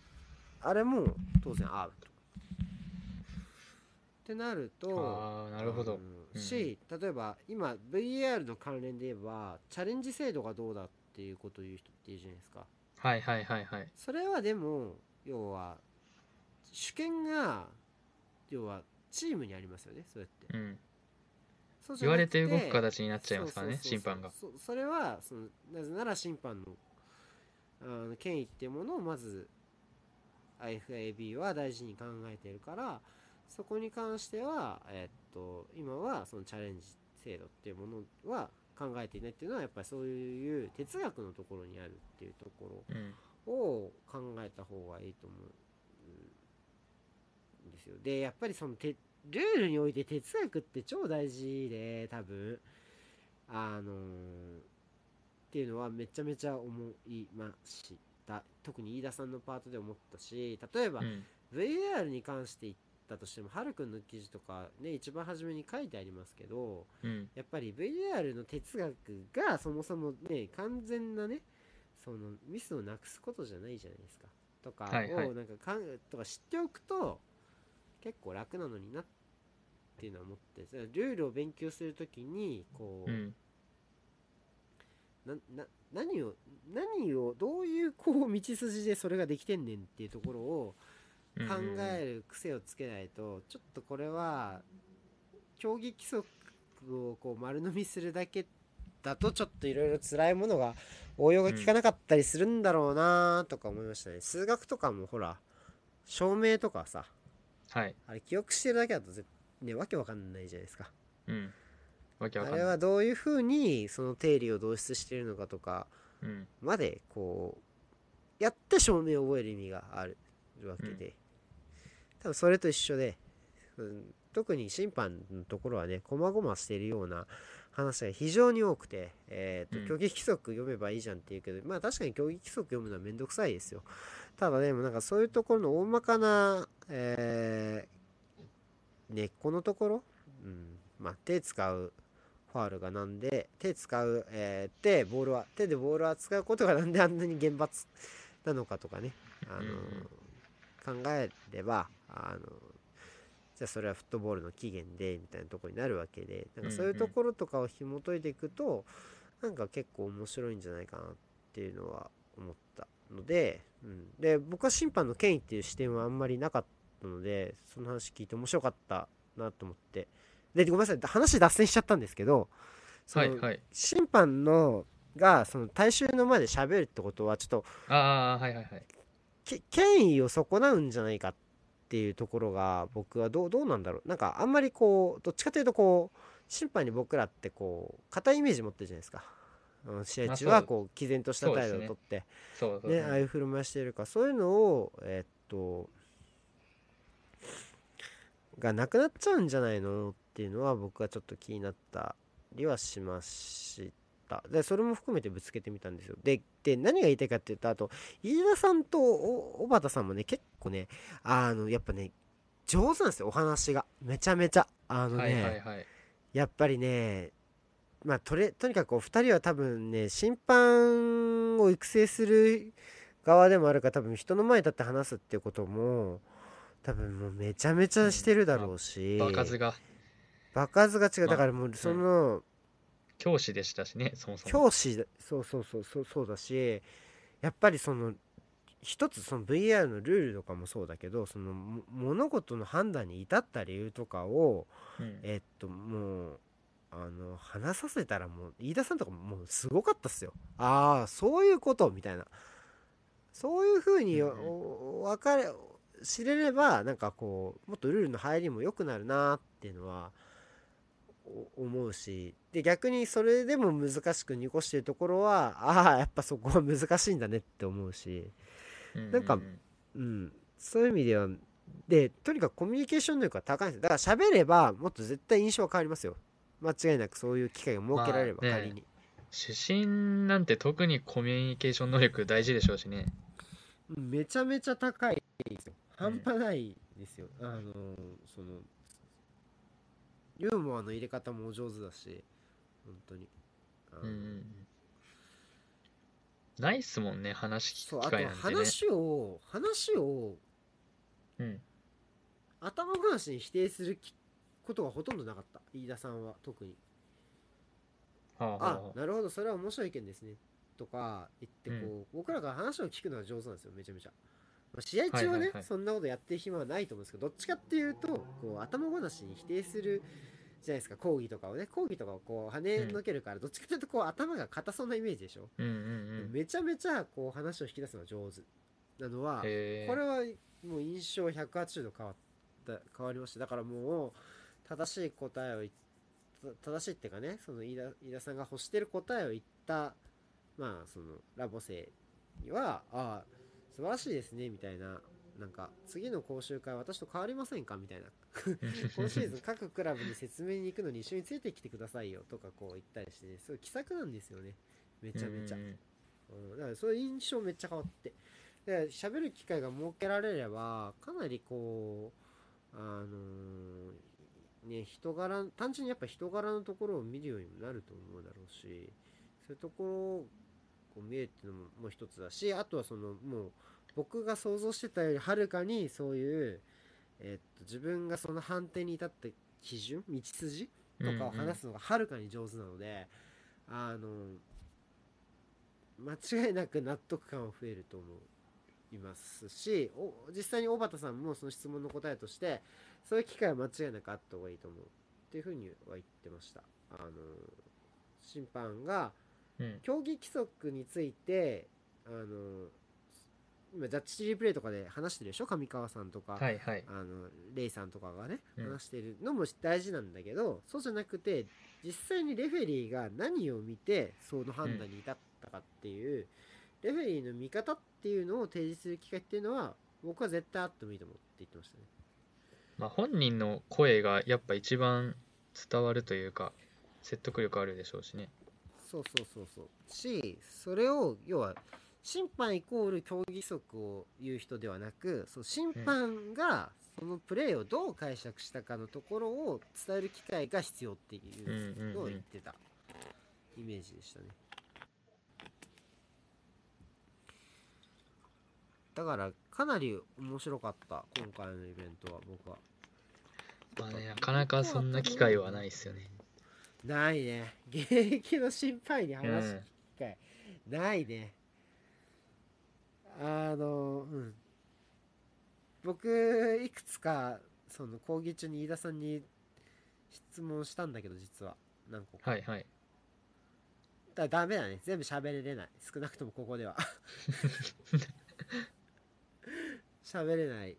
あれも当然アウトってなるとああなるほど。あのし例えば今 VAR の関連で言えばチャレンジ制度がどうだっていうことを言う人っているじゃないですか。はいはいはいはい。それはでも要は主権が要はチームにありますよねそうやって。うん言われて動く形になっちゃいますからね審判が。それはそのなぜなら審判のあの権威っていうものをまず IFAB は大事に考えているからそこに関しては、えっと今はそのチャレンジ制度っていうものは考えていないっていうのはやっぱりそういう哲学のところにあるっていうとこうん。ろを考えた方がいいと思うんですよ。でやっぱりそのてルールにおいて哲学って超大事で多分。あのーっていうのはめちゃめちゃ思いました。特に飯田さんのパートで思ったし例えばうん。VAR に関して言ったとしてもはるくんの記事とかね一番初めに書いてありますけどうん。やっぱり VAR の哲学がそもそもね完全なねそのミスをなくすことじゃないじゃないですか。とかをはいはい。なんかかんとか知っておくと結構楽なのになっていうのは思ってルールを勉強するときにこう、うん。なな何を何をどういうこう道筋でそれができてんねんっていうところをうん考える癖をつけないとちょっとこれは競技規則をこう丸飲みするだけだとちょっといろいろ辛いものが応用が効かなかったりするんだろうなとか思いましたね、数学とかもほら証明とかさはい。あれ記憶してるだけだとぜねわけわかんないじゃないですか。うん。わけわあかんない。れはどういうふうにその定理を導出しているのかとかうん。までこうやって証明を覚える意味があるわけで、多分それと一緒でうん特に審判のところはね細々しているような話が非常に多くて、えーとうん。競技規則読めばいいじゃんっていうけどまあ確かに競技規則読むのはめんどくさいですよただでもなんかそういうところの大まかな、えー根っこのところ、うんまあ、手使うファールがなんで手使う、えー手ボールは手でボールを扱うことがなんであんなに厳罰なのかとかねあの、考えればあのじゃあそれはフットボールの起源でみたいなとこになるわけでなんかそういうところとかを紐解いていくと、なんか結構面白いんじゃないかなっていうのは思った。ので,、うん、で僕は審判の権威っていう視点はあんまりなかったのでその話聞いて面白かったなと思って。でごめんなさい。話脱線しちゃったんですけどそのはいはい。審判のがその大衆の前で喋るってことはちょっとああはいはいはい。け権威を損なうんじゃないかっていうところが僕はどうどうなんだろう。なんかあんまりこうどっちかというとこう審判に僕らってこう硬いイメージ持ってるじゃないですか、うん、試合中はこう毅然とした態度をとって、ね。ああいう振る舞いしているか。そういうのをえっとがなくなっちゃうんじゃないのっていうのは僕はちょっと気になったりはしました。でそれも含めてぶつけてみたんですよ。でで何が言いたいかっていうとあと飯田さんとお小畑さんもね結構ねあのやっぱね上手なんですよ。お話が。めちゃめちゃ。あのね、はいはいはい。やっぱりねまあとれとにかくお二人は多分ね審判を育成する側でもあるから多分人の前に立って話すっていうことも多分もうめちゃめちゃしてるだろうし、場数が。場数が違う。まあだからもうその、教師でしたしねそもそも。教師だそうそうそうそうそうだしやっぱりその一つその VR のルールとかもそうだけどそのも物事の判断に至った理由とかをうん。えっともうあの話させたらもう飯田さんとかももうすごかったっすよ。ああそういうことみたいな。そういうふうに分かれ知れればなんかこうもっとルールの入りも良くなるなっていうのはお思うし。で逆にそれでも難しく濁してるところは ああやっぱそこは難しいんだねって思うし。なんかうん、そういう意味ではでとにかくコミュニケーション能力が高いんですだから喋ればもっと絶対印象は変わりますよ間違いなくそういう機会が設けられればまあね仮に、主審なんて特にコミュニケーション能力大事でしょうしね。うんめちゃめちゃ高いですよ。半端ないですよ、あのーそのユーモアの入れ方もお上手だし本当に。うんないっすもんね話聞そうあとく機会なんてね。話を話をうん。頭ごなしに否定するきことがほとんどなかった。飯田さんは特に。はあはあなるほどそれは面白い意見ですね。とか言ってこう、うん。僕らが話を聞くのは上手なんですよ。めちゃめちゃ、まあ、試合中はね、はいはいはい。そんなことやってる暇はないと思うんですけどどっちかっていうとこう頭ごなしに否定するじゃないですか。講義とかをね。講義とかをこう跳ねのけるから、どっちかというとこう頭が硬そうなイメージでしょ、うんうんうん。めちゃめちゃこう話を引き出すのが上手なのはこれはもう印象180度変わった変わりました。だからもう正しい答えを正しいっていうかねその飯田飯田さんが欲してる答えを言ったまあそのラボ生にはああ素晴らしいですねみたいななんか次の講習会私と変わりませんかみたいな 今シーズン各クラブに説明に行くのに一緒についてきてくださいよとかこう言ったりして、ね、すごい気さくなんですよねめちゃめちゃ。うん、だからそういう印象めっちゃ変わって。で喋る機会が設けられればかなりこうあのーね人柄単純にやっぱ人柄のところを見るようになると思うだろうしそういうところをこう見えるっていうのももう一つだしあとはそのもう僕が想像してたよりはるかにそういう、えっと自分がその判定に至った基準道筋とかを話すのがはるかに上手なので、あの間違いなく納得感は増えると思いますしお実際に小畑さんもその質問の答えとしてそういう機会は間違いなくあった方がいいと思うっていうふうには言ってました。あの審判がうん。競技規則についてあの今ジャッジリプレイとかで話してるでしょ？上川さんとか、はいはい。あのレイさんとかがねうん。話してるのも大事なんだけど、そうじゃなくて実際にレフェリーが何を見てその判断に至ったかっていう、レフェリーの見方っていうのを提示する機会っていうのは僕は絶対あってもいいと思うって言ってましたね。まあ本人の声がやっぱ一番伝わるというか説得力あるでしょうしね。そうそうそうそう。しそれを要は審判イコール競技則を言う人ではなくその審判がそのプレーをどう解釈したかのところを伝える機会が必要っていうのを言ってた。イメージでしたね。だからかなり面白かった今回のイベントは僕は。まあねなかなかそんな機会はないですよね。ないね。現役の審判員に話す機会、ないね。あのうん。僕いくつかその講義中に飯田さんに質問したんだけど実は。何個か。はいはい。だダメだね。全部喋れない。少なくともここでは。喋れない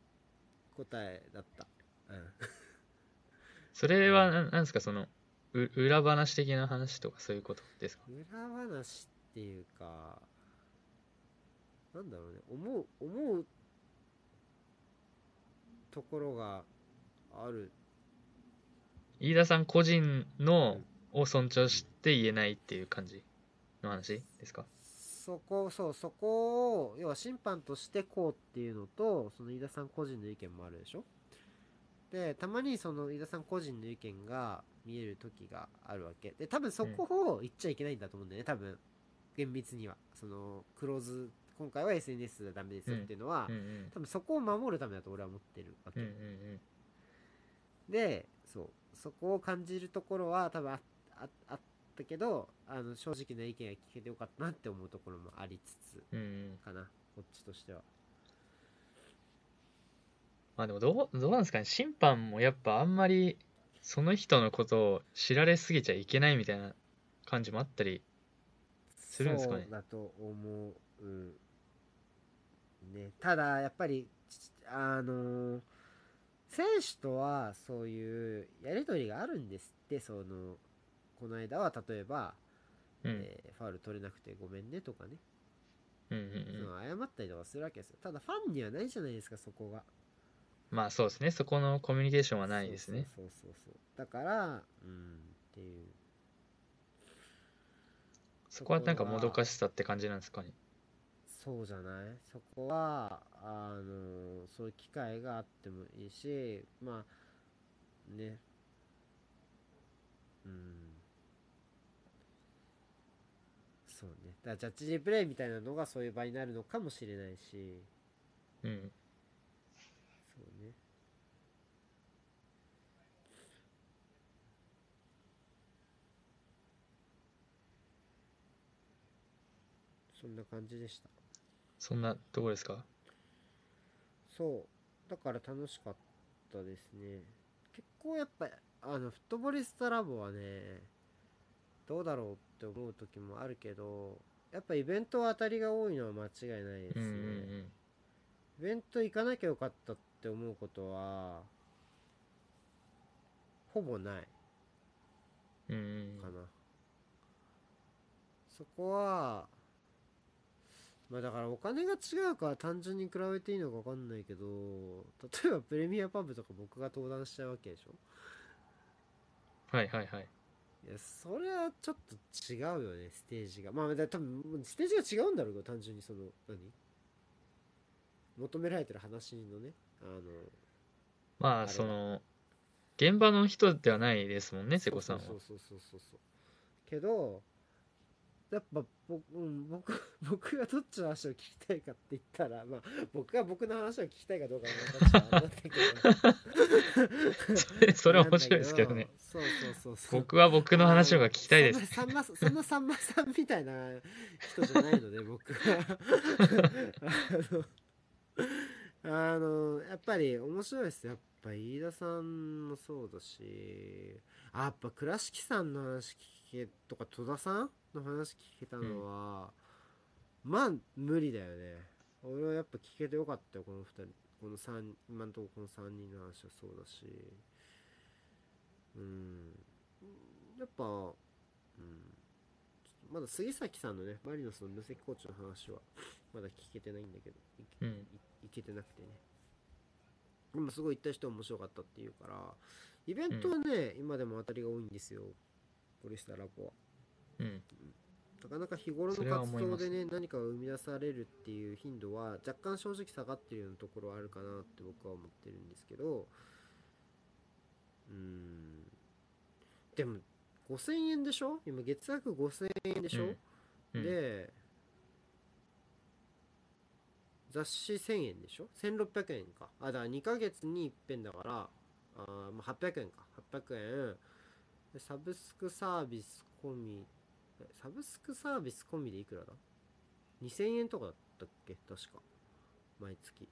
答えだった。うんそれはななんですかそのう裏話的な話とかそういうことですか？裏話っていうかなんだろうね。思う思うところがある。飯田さん個人のを尊重して言えないっていう感じの話ですか？そこそうそこを要は審判としてこうっていうのとその飯田さん個人の意見もあるでしょ？でたまにその飯田さん個人の意見が見える時があるわけ。で多分そこを言っちゃいけないんだと思うんだよね多分。厳密には。そのクローズ今回は SNS はダメですよっていうのは、うんうん多分そこを守るためだと俺は思ってるわけ、うんうんでそう。そこを感じるところは多分あああったけどあの正直な意見が聞けてよかったなって思うところもありつつうんうんうん。かな。こっちとしてはまあでもどうどうなんですかね。審判もやっぱあんまりその人のことを知られすぎちゃいけないみたいな感じもあったりするんですかね。そうだと思う。ねただやっぱりちあの選手とはそういうやり取りがあるんですってそのこの間は例えば、うん。えーファウル取れなくてごめんねとかね、うんうんうん。その謝ったりとかするわけですよ。ただファンにはないじゃないですかそこがまあそうですね。そこのコミュニケーションはないですね。そうそうそうだからうんっていう。そこはなんかもどかしさって感じなんですかね？そうじゃない？そこはあのそういう機会があってもいいしまあね。うん。そうね。だからジャッジリプレイみたいなのがそういう場になるのかもしれないし。うんそうねそんな感じでした。そんなとこですか？そう。だから楽しかったですね。結構やっぱあのフットボリスタラボはねどうだろうって思う時もあるけどやっぱイベントは当たりが多いのは間違いないですね、うんうんイベント行かなきゃよかったって思うことはほぼない。うんうん。かな、そこはまあだからお金が違うから単純に比べていいのか分かんないけど例えばプレミアパブとか僕が登壇しちゃうわけでしょ？はいはいはい。いやそれはちょっと違うよねステージが。まあだ多分ステージが違うんだろうけど単純にその何？求められてる話のねあのまあその現場の人ではないですもんね瀬古さんは。そうそうそうそうそう。けどやっぱ僕,、うん、僕 僕がどっちの話を聞きたいかって言ったらまあ僕が僕の話を聞きたいかどうかはまたちょっとあれなんだけどそれは面白いですけどね。そうそうそうそう。僕は僕の話の方が聞きたいです。そんなさんまそんなさんまさんみたいな人じゃないので僕は。あの あのやっぱり面白いですやっぱ飯田さんもそうだし。あやっぱ倉敷さんの話聞けとか戸田さんの話聞けたのは、まあ無理だよね。俺はやっぱ聞けてよかったよこの2人。この3今のところこの3人の話はそうだし。うん。やっぱうん。まだ杉崎さんのねマリノスの無責コーチの話はまだ聞けてないんだけどい,い、うん。いけてなくてね。でもすごい行った人は面白かったっていうからイベントはね、今でも当たりが多いんですよ。ポリスターラボはうん。なかなか日頃の活動でね何かが生み出されるっていう頻度は若干正直下がってるようなところはあるかなって僕は思ってるんですけどうーん。でも5000円でしょ？今月額5000円でしょ、うん。で雑誌1000円でしょ？1600円か。あだから2ヶ月に一遍だからあー、まあ、800円か。800円。でサブスクサービス込みえサブスクサービス込みでいくらだ？2000円とかだったっけ？確か。毎月。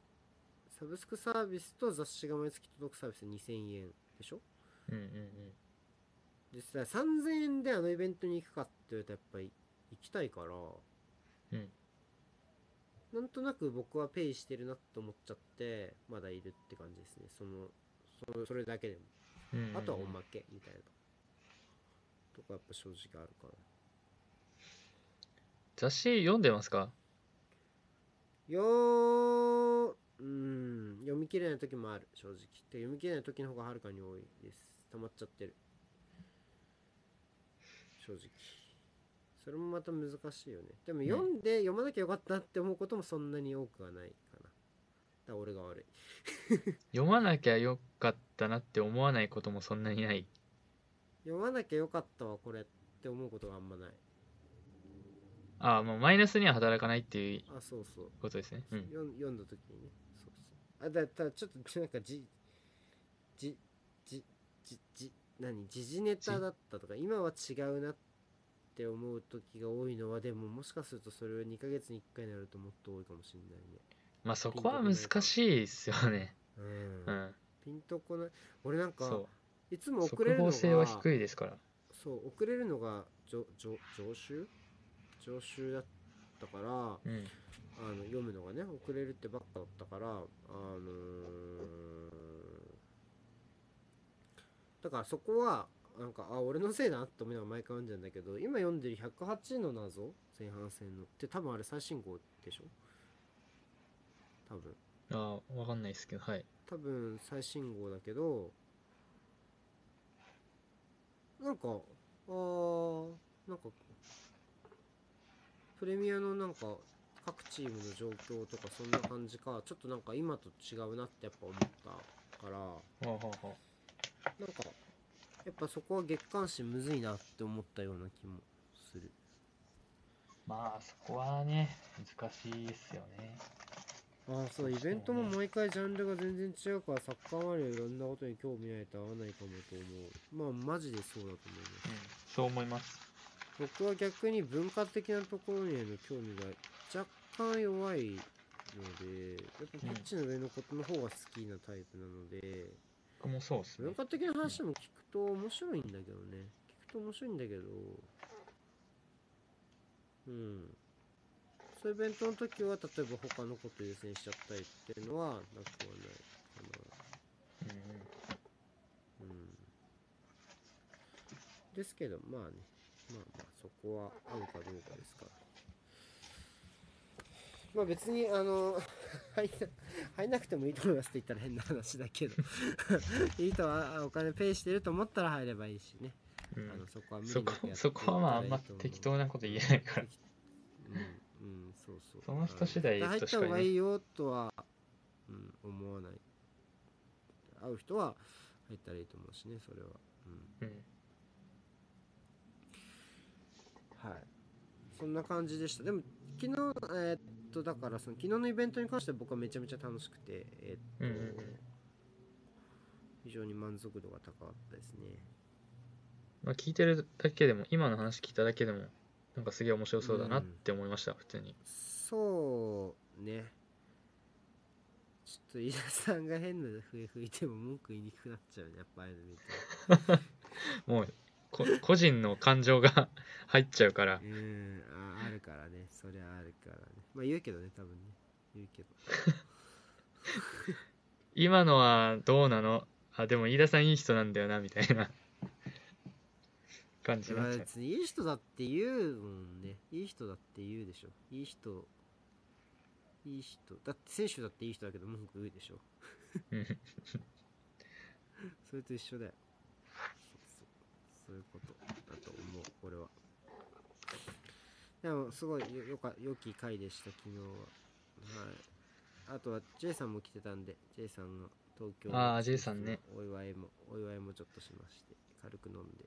サブスクサービスと雑誌が毎月届くサービスで2000円でしょ？うんうんでさ3000円であのイベントに行くかって言われたらやっぱり行きたいから。うん。なんとなく僕はペイしてるなって思っちゃってまだいるって感じですね。そのそのそれだけでも。うんうんうん。あとはおまけみたいな。とかやっぱ正直あるかな雑誌読んでますか？よーうん読み切れない時もある正直。で読み切れない時の方がはるかに多いです。溜まっちゃってる。正直。それもまた難しいよね。でもん読んで読まなきゃよかったって思うこともそんなに多くはないかな。だから俺が悪い。読まなきゃよかったなって思わないこともそんなにない。読まなきゃよかったわこれって思うことがあんまないああもうマイナスには働かないっていうあそうそう。ことですね。うん。読ん読んだ時にね。そうそう。あだったらちょっとなんかじじじじじ何？時事ネタだったとか今は違うなって思う時が多いのはでももしかするとそれは2ヶ月に1回になるともっと多いかもしれないね。まあそこは難しいですよね。うん、うん。ピンとこない。俺なんかそいつも遅れるのが報性は低いですから。そう遅れるのが常常常習常習だったからうん。あの読むのがね遅れるってばっかだったからあのーだからそこはなんかあ俺のせいだなって思いながら毎回読んんだけど今読んでる108の謎前半戦の。って多分あれ最新号でしょ？多分。ああわかんないですけどはい。多分最新号だけどなんかあーなんかプレミアのなんか各チームの状況とかそんな感じかちょっとなんか今と違うなってやっぱ思ったから。なんかやっぱそこは月刊誌むずいなって思ったような気もする。うまあそこはね難しいですよね。ああそうイベントも毎回ジャンルが全然違うからサッカー周りはいろんなことに興味ないと合わないかもと思う。まあマジでそうだと思います。うんそう思います僕は逆に文化的なところへの興味が若干弱いのでやっぱこっちの上のことの方が好きなタイプなので、僕もそうですね。文化的な話も聞くと面白いんだけどね。聞くと面白いんだけどうん。そういうイベントの時は例えば他のこと優先しちゃったりっていうのはなくはないかな。うんうん。うん。ですけどまあね。まあまあそこは合うかどうかですか。らまあ別にあの 入んな入んなくてもいいと思いますって言ったら変な話だけど。いいとはお金ペイしてると思ったら入ればいいしね、うん。あのそこは無理そこなくやっていそこはまああんま適当なこと言えないから。うん、うん、そうそう。その人次第入った方がいいよとは、うん、思わない。会う人は入ったらいいと思うしねそれは。うん。うんはい。そんな感じでした。でも昨日えーっとだからその昨日のイベントに関しては僕はめちゃめちゃ楽しくてえーっと、うんうんうん。非常に満足度が高かったですね。まあ聞いてるだけでも今の話聞いただけでもなんかすげえ面白そうだなって思いました普通に。そうね。ちょっと飯田さんが変な笛吹いても文句言いにくくなっちゃうねやっぱああいうの見て。も うこ 個人の感情が 入っちゃうから。うんああるからね。そりゃあるからね。まあ言うけどね多分ね。言うけど。今のはどうなの？あでも飯田さんいい人なんだよなみたいな。感じにまあなっちゃう。別にいい人だって言うもんね。いい人だって言うでしょ。いい人いい人。だって選手だっていい人だけど文句言うでしょ。うん。それと一緒だよそういうことだと思う俺はでもすごいよよか良き回でした昨日ははいあとは J さんも来てたんで J さんの東京あー J さんねお祝いもお祝いもちょっとしまして軽く飲んで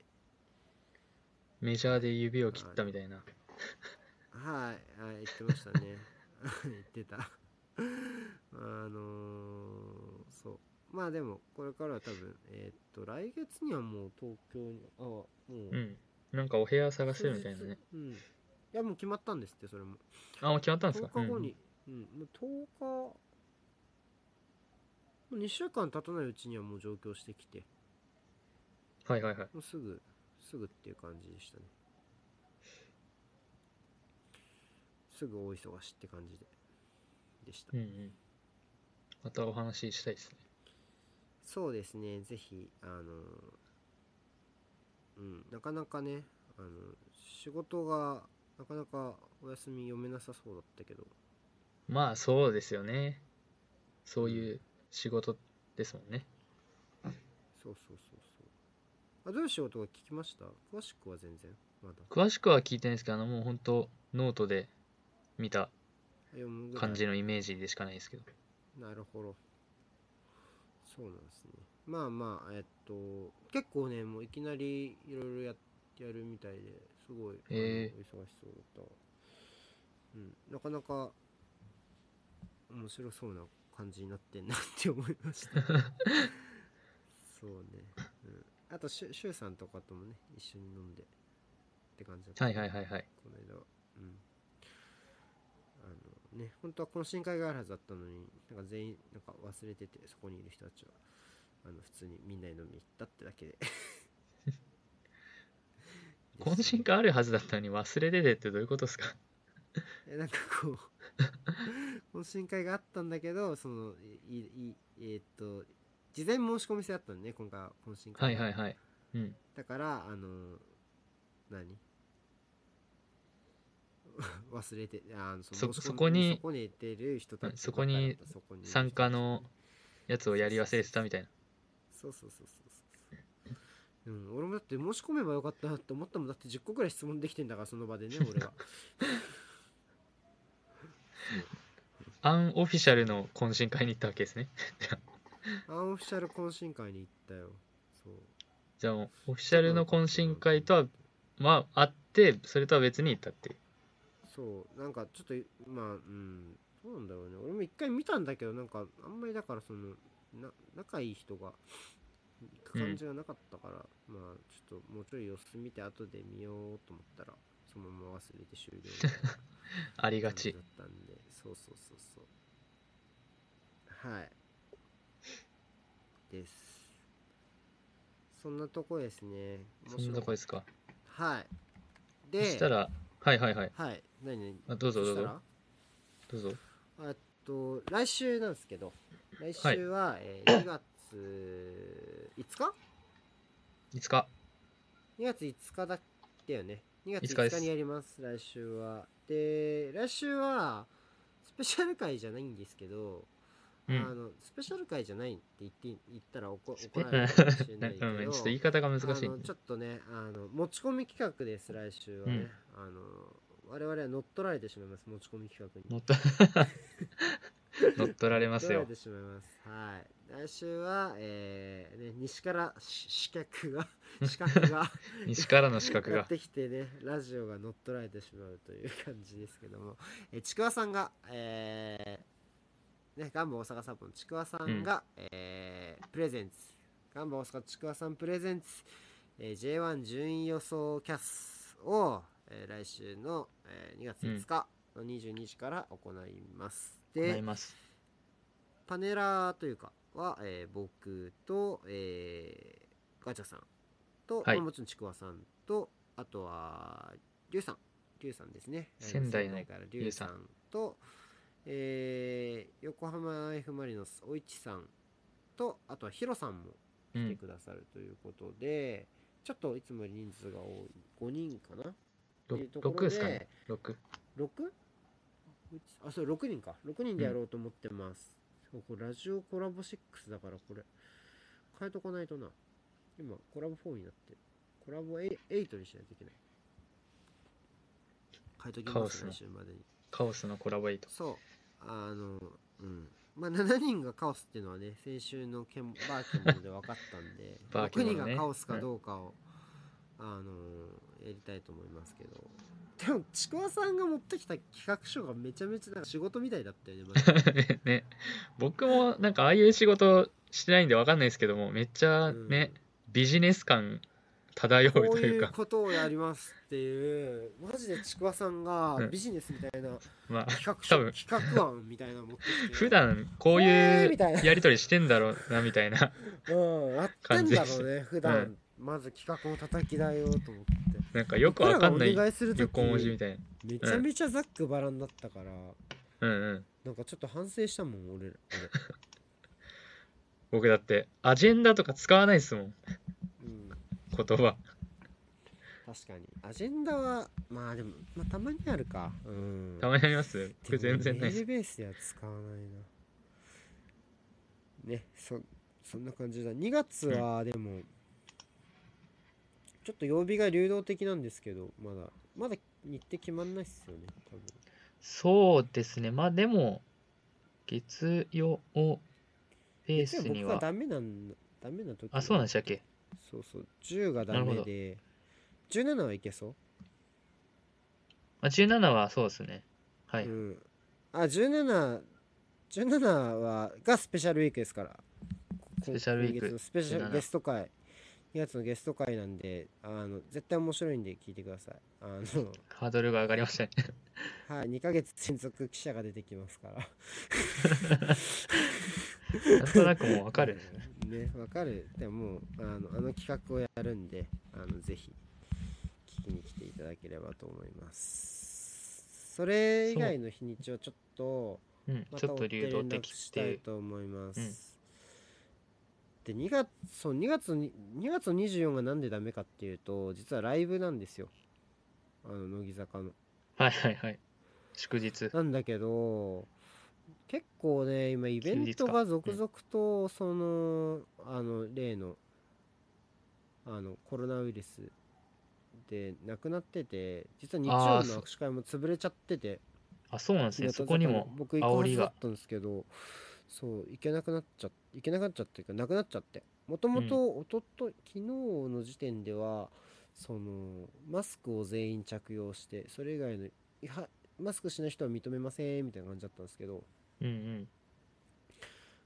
メジャーで指を切ったみたいな。はい、はい、言ってましたね。言ってた。あのー、そう。まあでも、これからは多分、えーっと、来月にはもう東京に、あ、もう、うん。なんかお部屋探してるみたいなね。うん。いや、もう決まったんですって、それも。あ、もう決まったんです10か日後に、うん、もう10日、もう2週間経たないうちにはもう上京してきて、うんはいはいはい。もうすぐ、すぐっていう感じでしたね。すぐ大忙しって感じで、でしたうん。うん。またお話ししたいですね。そうですね、ぜひ、あの、うん、なかなかね、あの、仕事が、なかなかお休み読めなさそうだったけど、まあそうですよね。そういう仕事ですもんね。そうそうそうそう。あ、どういう仕事が聞きました？詳しくは全然、まだ。詳しくは聞いてないですけど、あのもう本当ノートで見た読むぐらい感じのイメージでしかないですけど。なるほど。そうなんですね。まあまあ、えっと、結構ね、もういきなりいろいろややるみたいですごい、へー忙しそうだった。うん、なかなか面白そうな感じになってんなって思いました。そうね。うん、あと、シュシュウさんとかともね、一緒に飲んでって感じだった。はいはいはいはい。この間はうんね本当は懇親会があるはずだったのになんか全員なんか忘れててそこにいる人たちはあの普通にみんなで飲みに行ったってだけで懇親会あるはずだったのに忘れててってどういうことですか？えなんかこう懇親会があったんだけどそのいいえーっと事前申し込み制だったんでね今回は懇親は会いはいはい。うん。だからあの何？忘れてあのそそこにそこにる人たちそこに参加のやつをやり忘れてたみたいな。そうそうそうそうそううん、俺もだって申し込めばよかったなって思ったもんだって10個くらい質問できてんだからその場でね 俺はアンオフィシャルの懇親会に行ったわけですね。アンオフィシャル懇親会に行ったよそうじゃあオフィシャルの懇親会とは、まあ、あって、それとは別に行ったっていう。そうなんかちょっとまあうんどうなんだろうね。俺も一回見たんだけどなんかあんまりだからそのな仲いい人が行く感じがなかったから、まあちょっともうちょい様子見て後で見ようと思ったらそのまま忘れて終了ありがちだったんで。そうそうそうそう。はい。です。そんなとこですね。そんなとこですか。はい。そでしたら、はいはいはい。はい。何？何あどうぞどうぞ。どうぞ。えっと来週なんですけど来週は、えー2月5日？いつか。2月5日だったよね。2月5日です。5日にやります来週は。で来週はスペシャル回じゃないんですけど、うん。あのスペシャル回じゃないって言って言ったら怒スペ怒られるかもしれないけど うんちょっと言い方が難しいあのちょっとねあの持ち込み企画です来週はね、あの我々は乗っ取られてしまいます持ち込み企画に。乗っと 乗っ取られますよ。取られて。しまいます。はい。来週はえー、ね西からし資格が 資格が西からの資格が。やっ。てきてねラジオが乗っ取られてしまうという感じですけども。えーちくわさんがえー、ねガンバ大阪サポのちくわさんが、えープレゼンツ。ガンバ大阪ちくわさんプレゼンツ、えー J1 順位予想キャスを、えー来週の、えー2月5日の22時から行います、でなります。パネラーというかは、えー僕と、えーガチャさんと、はい。まあもちろんちくわさんとあとはりゅうさん。りゅうさんですね。仙台のからりゅうさんと、えー横浜 F・ マリノスおいちさんとあとはヒロさんもうん。来てくださるということで、ちょっといつもより人数が多い。5人かないうところ6ですかね。6。6? うちあそう6人か。6人でやろうと思ってます、そうこれラジオコラボ6だからこれ。変えとかないとな。今コラボ4になってる。コラボ 8, 8にしないといけない。変えときますカオスの来週までに。カオスのコラボエイト。そう。あのうん。まあ7人がカオスっていうのはね先週のケンバーケモンで分かったんで。バーケ6モンね。人がカオスかどうかを、あのやりたいと思いますけど。でもちくわさんが持ってきた企画書がめちゃめちゃなんか仕事みたいだったよね ね。僕もなんかああいう仕事してないんでわかんないですけどもめっちゃね、ビジネス感漂うことういういうかことをやりますっていうマジでちくわさんがうん。ビジネスみたいなまあ企画多分。書企画案みたいなの持ってきて。普段こういうやり取りしてんだろうなみたいなうんやってんだろうね普段、まず企画を叩き台ようと思ってなんかよくわかんない僕らがお願いする時横文字みたいなめちゃめちゃざっくばらんだったから、うんうん。なんかちょっと反省したもん俺ら僕だってアジェンダとか使わないですもん。俺、うん、言葉。確かに。アジェンダはまあでも、まあ、たまにあるか。うん。たまにあります？僕全然ない。メールベースでは使わないな。ねそそんな感じだ。2月はでも、ちょっと曜日が流動的なんですけどまだまだ日程決まんないっすよね多分そうですね。まあでも月曜ベースには。僕はダメなんダメな時あそうなんでしたっけ？そうそう。10がダメで。17はいけそう？あ17はそうですね。はい、うん、あ17 17はがスペシャルウィークですから。スペシャルウィーク。スペシャル17ゲスト会2月のゲスト会なんであの絶対面白いんで聞いてください。あのハードルが上がりましたね。はい2ヶ月連続記者が出てきますから。なんとなくもうわかるね。わかる。でももうあのあの企画をやるんであのぜひ聞きに来ていただければと思います。それ以外の日にちをちょっとうん。まちょっと流動的っしてたいと思います、うんで2月そう2月に2月の24がなんでダメかっていうと実はライブなんですよ。あの乃木坂の。はいはいはい。祝日。なんだけど結構ね今イベントが続々とその、あの例のあのコロナウイルスで亡くなってて実は日曜の握手会も潰れちゃってて。あそうなんですね。そこにも僕行く煽りがはずだったんですけどそう行けなくなっちゃ行けなくなっちゃっていうかなくなっちゃって。もともとおととい昨日の時点ではそのマスクを全員着用してそれ以外のいやマスクしない人は認めませんみたいな感じだったんですけど。うんうん。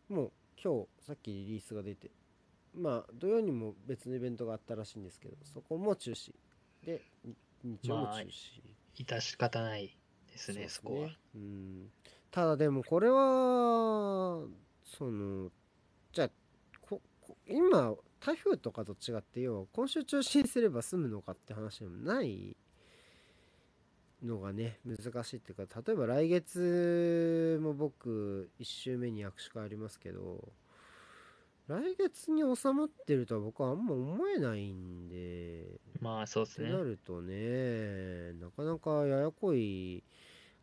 もう今日さっきリリースが出てまあ土曜にも別のイベントがあったらしいんですけどそこも中止。でに日曜も中止、致し方ないですねうっそこは。うん。ただでもこれはそのじゃあここ今台風とかと違って要は今週中止にすれば済むのかって話でもないのがね難しいっていうか例えば来月も僕1週目に握手会ありますけど来月に収まってるとは僕はあんま思えないんでまあそうですね。なるとねなかなかややこい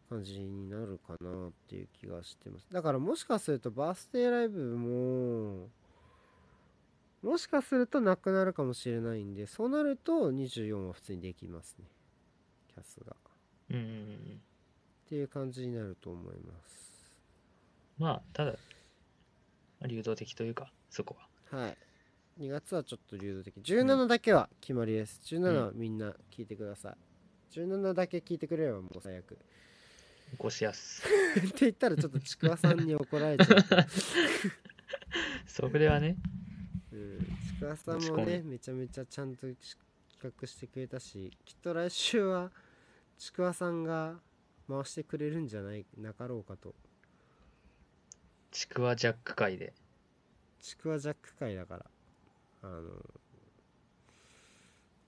感じになるかなっていう気がしてます。だからもしかするとバースデーライブももしかするとなくなるかもしれないんでそうなると24は普通にできますね。キャスが。っうんうんうん。ていう感じになると思います。まあただまあ流動的というかそこは。はい。2月はちょっと流動的。17だけは決まりです。17はみんな聞いてください。17だけ聞いてくれればもう最悪ごしやすって言ったらちょっとちくわさんに怒られちゃう。それはね。うん、ちくわさんもねめちゃめちゃちゃんとし企画してくれたしきっと来週はちくわさんが回してくれるんじゃないなかろうかと。ちくわジャック会で。ちくわジャック会だから。あの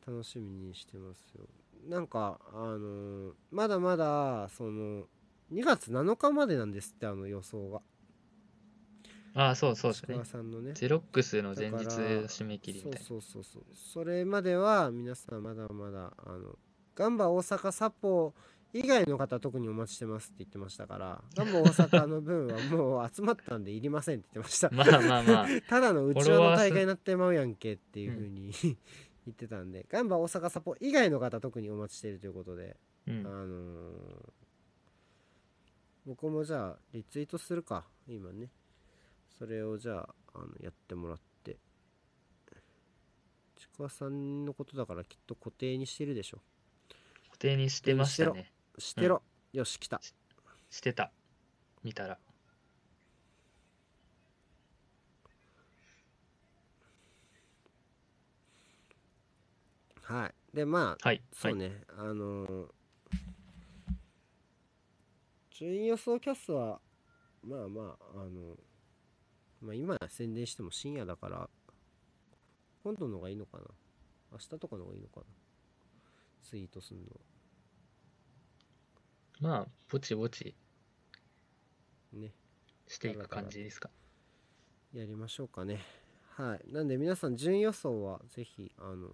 楽しみにしてますよ。なんかあのまだまだその2月7日までなんですってあの予想が。ああそうそうですね。さんのね。ゼロックスの前日締め切りみたいな。そうそうそうそう。それまでは皆さんまだまだあのガンバ大阪サポ以外の方特にお待ちしてますって言ってましたからガンバ大阪の分はもう集まったんでいりませんって言ってました。まあまあまあ。ただのうちわの大会になってまうやんけっていうふうに、言ってたんでガンバ大阪サポ以外の方特にお待ちしているということで、うん。あのー僕もじゃあリツイートするか今ね。それをじゃああのやってもらって。ちくわさんのことだからきっと固定にしてるでしょ。固定にしてましたね。してろ、よし来た。してた。見たら。はい。でまあはい。はい。そうね、あのー順位予想キャスはまあまああのまあ今宣伝しても深夜だから今度の方がいいのかな？明日とかの方がいいのかな？ツイートするの。まあぼちぼち。ね。していく感じですか。やりましょうかね。はい。なんで皆さん順位予想はぜひあの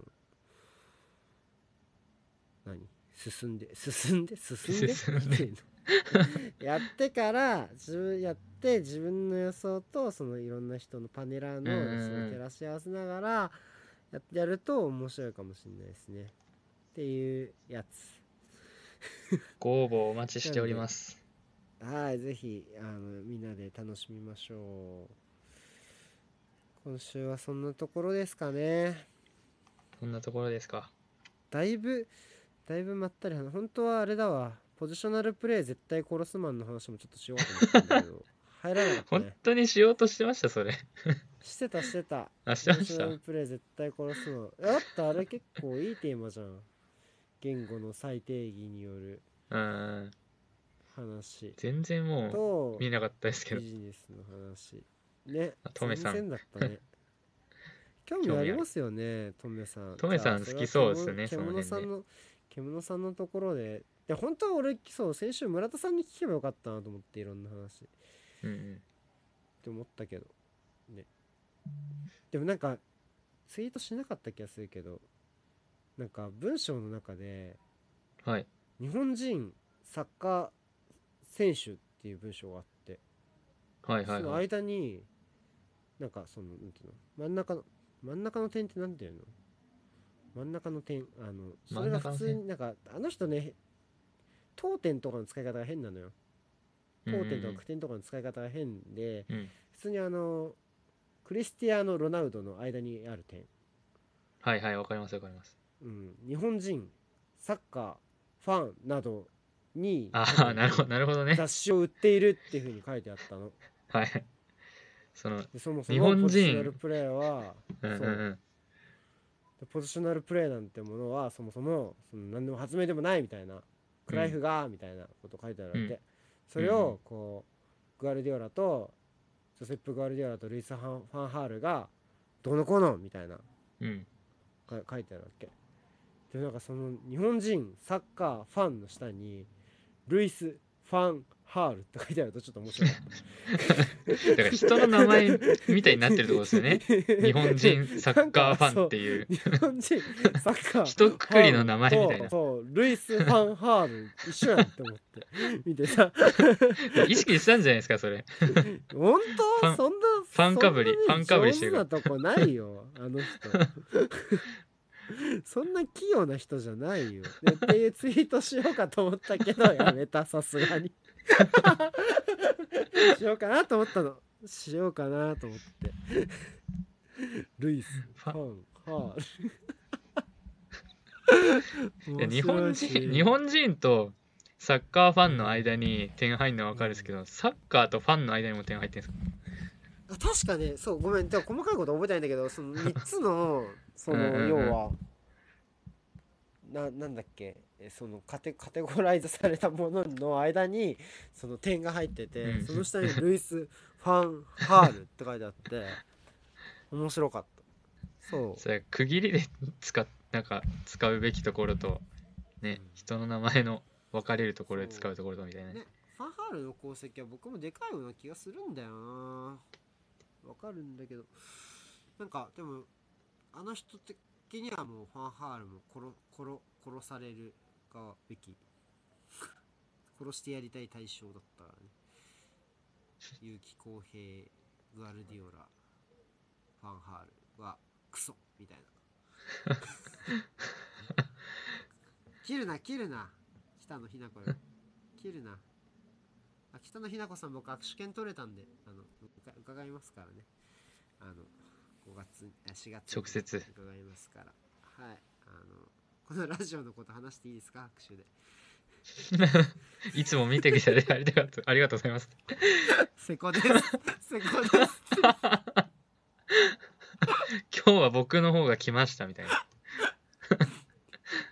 何？進んで進んで？進んで？進んで やってから自分やって自分の予想とそのいろんな人のパネラーの照らし合わせながらややると面白いかもしれないですね。っていうやつ。ご応募お待ちしております。はい、ぜひあのみんなで楽しみましょう。今週はそんなところですかね。こんなところですか。だいぶ、だいぶまったり話、本当はあれだわ、ポジショナルプレイ絶対殺すマンの話もちょっとしようと思ったんだけど、入らなかった本ね。当にしようとしてましたそれ。してた、してた。あしてまポジショナしたルプレイ絶対殺すマン。えだってあれ結構いいテーマじゃん。言語の再定義によるうん。話。全然もとう、見なかったですけど。ビジネスの話。ね。あトメさん。だったね。興味ありますよねトメさん。トメさん好きそうですねその辺で。さんの獣さんのところでで本当は俺そう先週村田さんに聞けばよかったなと思っていろんな話。っうんうんて思ったけど。ね。でもなんかツイートしなかった気がするけどなんか文章の中ではい。日本人サッカー選手っていう文章があってそのはいはい。はい間になんかそのなんていうの？真ん中の真ん中の点ってなんていうの？真ん中の点あのそれが普通になんかあの人ね当点とかの使い方が変なのよ。当点とか句点とかの使い方が変で普通にあのクリスティアーノ・ロナウドの間にある点、はいはいわかりますわかります。うん、日本人サッカーファンなどにああなるほどなるほどね。雑誌を売っているっていうふうに書いてあったの。はい。そのでそもそ日本人。もポジショナルプレーはうんうんうん。でポジショナルプレーなんてものはそもそもその何でも発明でもないみたいなクライフがみたいなこと書いてあるわけ、うん。それをこうグアルディオラとジョセップ・グアルディオラとルイス・ファンハールがどうのこうのみたいなうん。か書いてあるわけ。でなんかその日本人サッカーファンの下にルイス・ファンハールって書いてあるとちょっと面白い だから人の名前みたいになってるところですよね。日本人サッカーファンっていう。日本人サッカー一括りの名前みたいな。そうルイス・ファンハール一緒やんって思って。見てさ。意識したんじゃないですかそれ。本当？そんなファンかぶりファンかぶりしてる。上手なとこないよあの人。そんな器用な人じゃないよ。でっていうツイートしようかと思ったけどやめたさすがに しようかなと思ったの。しようかなと思って。ルイスファン。ハーいやル日本人日本人とサッカーファンの間に点入るのは分かるんですけどサッカーとファンの間にも点入ってるんですか？あ確かね。そうごめん。でも細かいこと覚えてないんだけどその3つのそのうんうんうん要はななんだっけ？えそのカテカテゴライズされたものの間にその点が入ってて、うん。その下にルイス・ファン・ハールって書いてあって 面白かった。そう。それ区切りで使っなんか使うべきところとねうん。人の名前の分かれるところで使うところとみたいな。ねねファンハールの功績は僕もでかいような気がするんだよな。わかるんだけど。なんかでもあの人的にはもうファンハールも殺殺殺されるがべき。殺してやりたい対象だったからね。結城公平グアルディオラファンハールはクソみたいな。切るな切るな。北野日な子よ。切るな。あ北野日な子さん僕握手券取れたんであの伺いますからね。あの5月あ4月に直接。伺いますから。はい。あのこのラジオのこと話していいですか？握手で。いつも見てきてありがとうありがとうございます。セコですセコです。今日は僕の方が来ましたみたいな。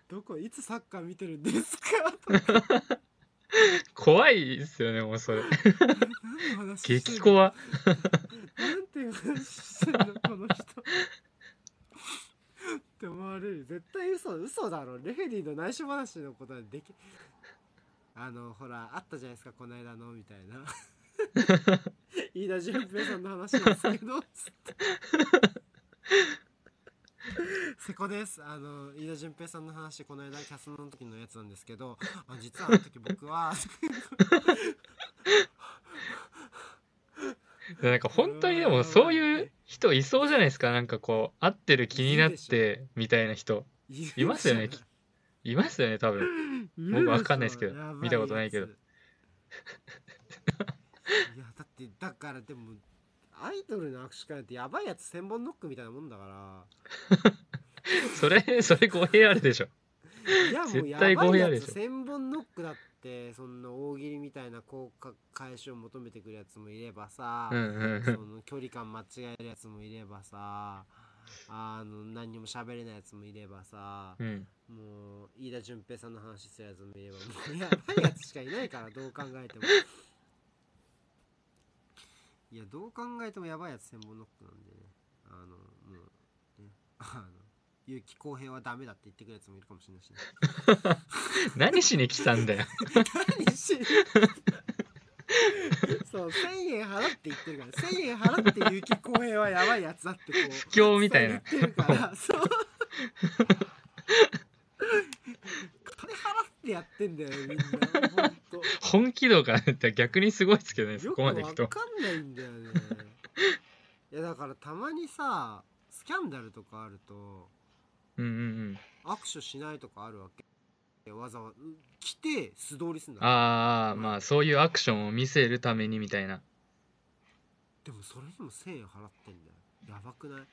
どこいつサッカー見てるんですか？怖いですよねもうそれ。何の話してんの？激怖。なんていう話してんのこの人って思われる。絶対嘘嘘だろ。レフェリーの内緒話のことはでき あのほらあったじゃないですかこの間のみたいな。飯田純平さんの話なんですけどつって。瀬古です。あの飯田純平さんの話この間キャスの時のやつなんですけどあ実はあの時僕は なんか本当にでもそういう人いそうじゃないですか。なんかこう会ってる気になってみたいな人。いますよねきいますよね多分。僕わかんないですけど。見たことないけど。いやだってだからでもアイドルの握手会ってやばいやつ千本ノックみたいなもんだか それそれ語弊あるでしょ。らいやもう絶やばいや弊あるでしょ。つ千本ノックだってそんな大喜利みたいな効果返しを求めてくるやつもいればさ、その距離感間違えるやつもいればさあの何にも喋れないやつもいればさ、うん。もう飯田純平さんの話するやつもいればもうやばいやつしかいないからどう考えても。いやどう考えてもやばいやつ千本ノックなんでね。あのもうね。あの結城公平はダメだって言ってくるやつもいるかもしれないしね。何しに来たんだよ。何し そう1000円払って言ってるから1000円払って結城公平はやばいやつだってこう不況みたいな。そう言ってるから そう。金払ってやってんだよみんな。本気度がって逆にすごいですけどねそこまでいくとわかんないんだよね。いやだからたまにさスキャンダルとかあるとうんうんうん。握手しないとかあるわけ？わざわざ来て素通りすんだああまあそういうアクションを見せるためにみたいな。でもそれにも1000円払ってんだよ。やばくない？だか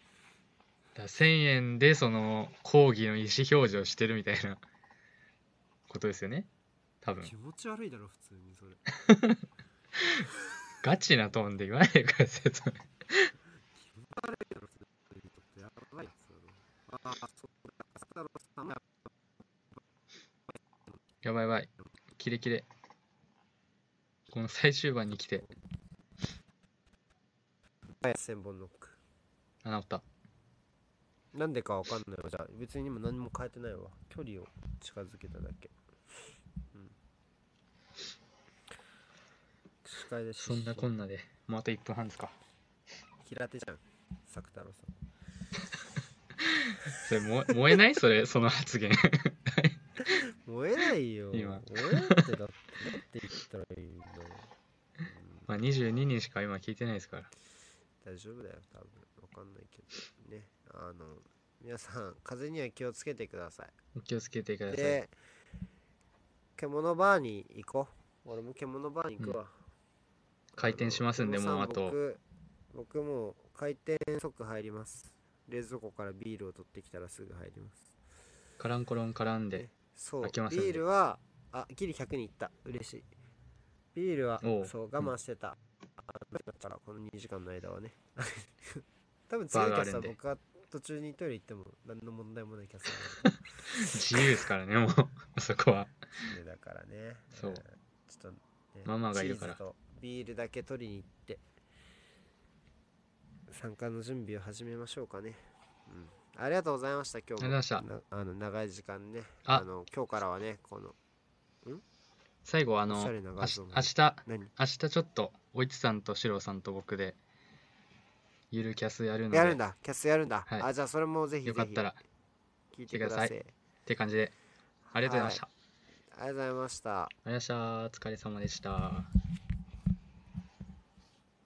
ら1000円でその抗議の意思表示をしてるみたいな。ことですよね。多分。気持ち悪いだろ普通にそれ。ガチなトーンで言わないでくださ気持ち悪いだろ普通に。とってやばいやつだろ。ああそう太郎さんもややばいやばい。キレキレ。この最終盤に来て。ばい1000本ノック。あ治った。なんでかわかんないわ。じゃあ別に今何も変えてないわ。距離を近づけただけ。うん。司会でそんなこんなで。もうあと1分半ですか。平手じゃん。作太郎さんそれ燃え燃えない？それその発言。燃えないよ。今。燃えってだってだって言ったらいいんだよ、うんまあ22人しか今聞いてないですから。大丈夫だよ多分。わかんないけどね。あの皆さん風邪には気をつけてください。お気をつけてください。で獣バーに行こう。俺も獣バーに行くわ、開店しますんでもうあと。僕僕もう開店即入ります冷蔵庫からビールを取ってきたらすぐ入ります。カランコロン絡んでそう。開けますんでビールはあギリ100にいった。嬉しい。ビールはおう。そう我慢してた、あだからこの2時間の間はね。多分次のキャスはバーがあるんで。僕は途中にトイレ行っても何の問題もないキャスなの 自由ですからねもう。そこは。でだからね。そう。えーちょっと、ね、ママがいるから。チーズとビールだけ取りに行って参加の準備を始めましょうかね、うん、ありがとうございました今日も。ありがとうございなあの長い時間ね。あ。の今日からはねこの最後あの明日明日ちょっとおいちさんとシロさんと僕でゆるキャスやるので。やるんだ。キャスやるんだ、はい。あじゃあそれもぜひよかったら聞いてください。って感じで。ありがとうございました、りがとうございました。ありがとうございました。お疲れ様でした。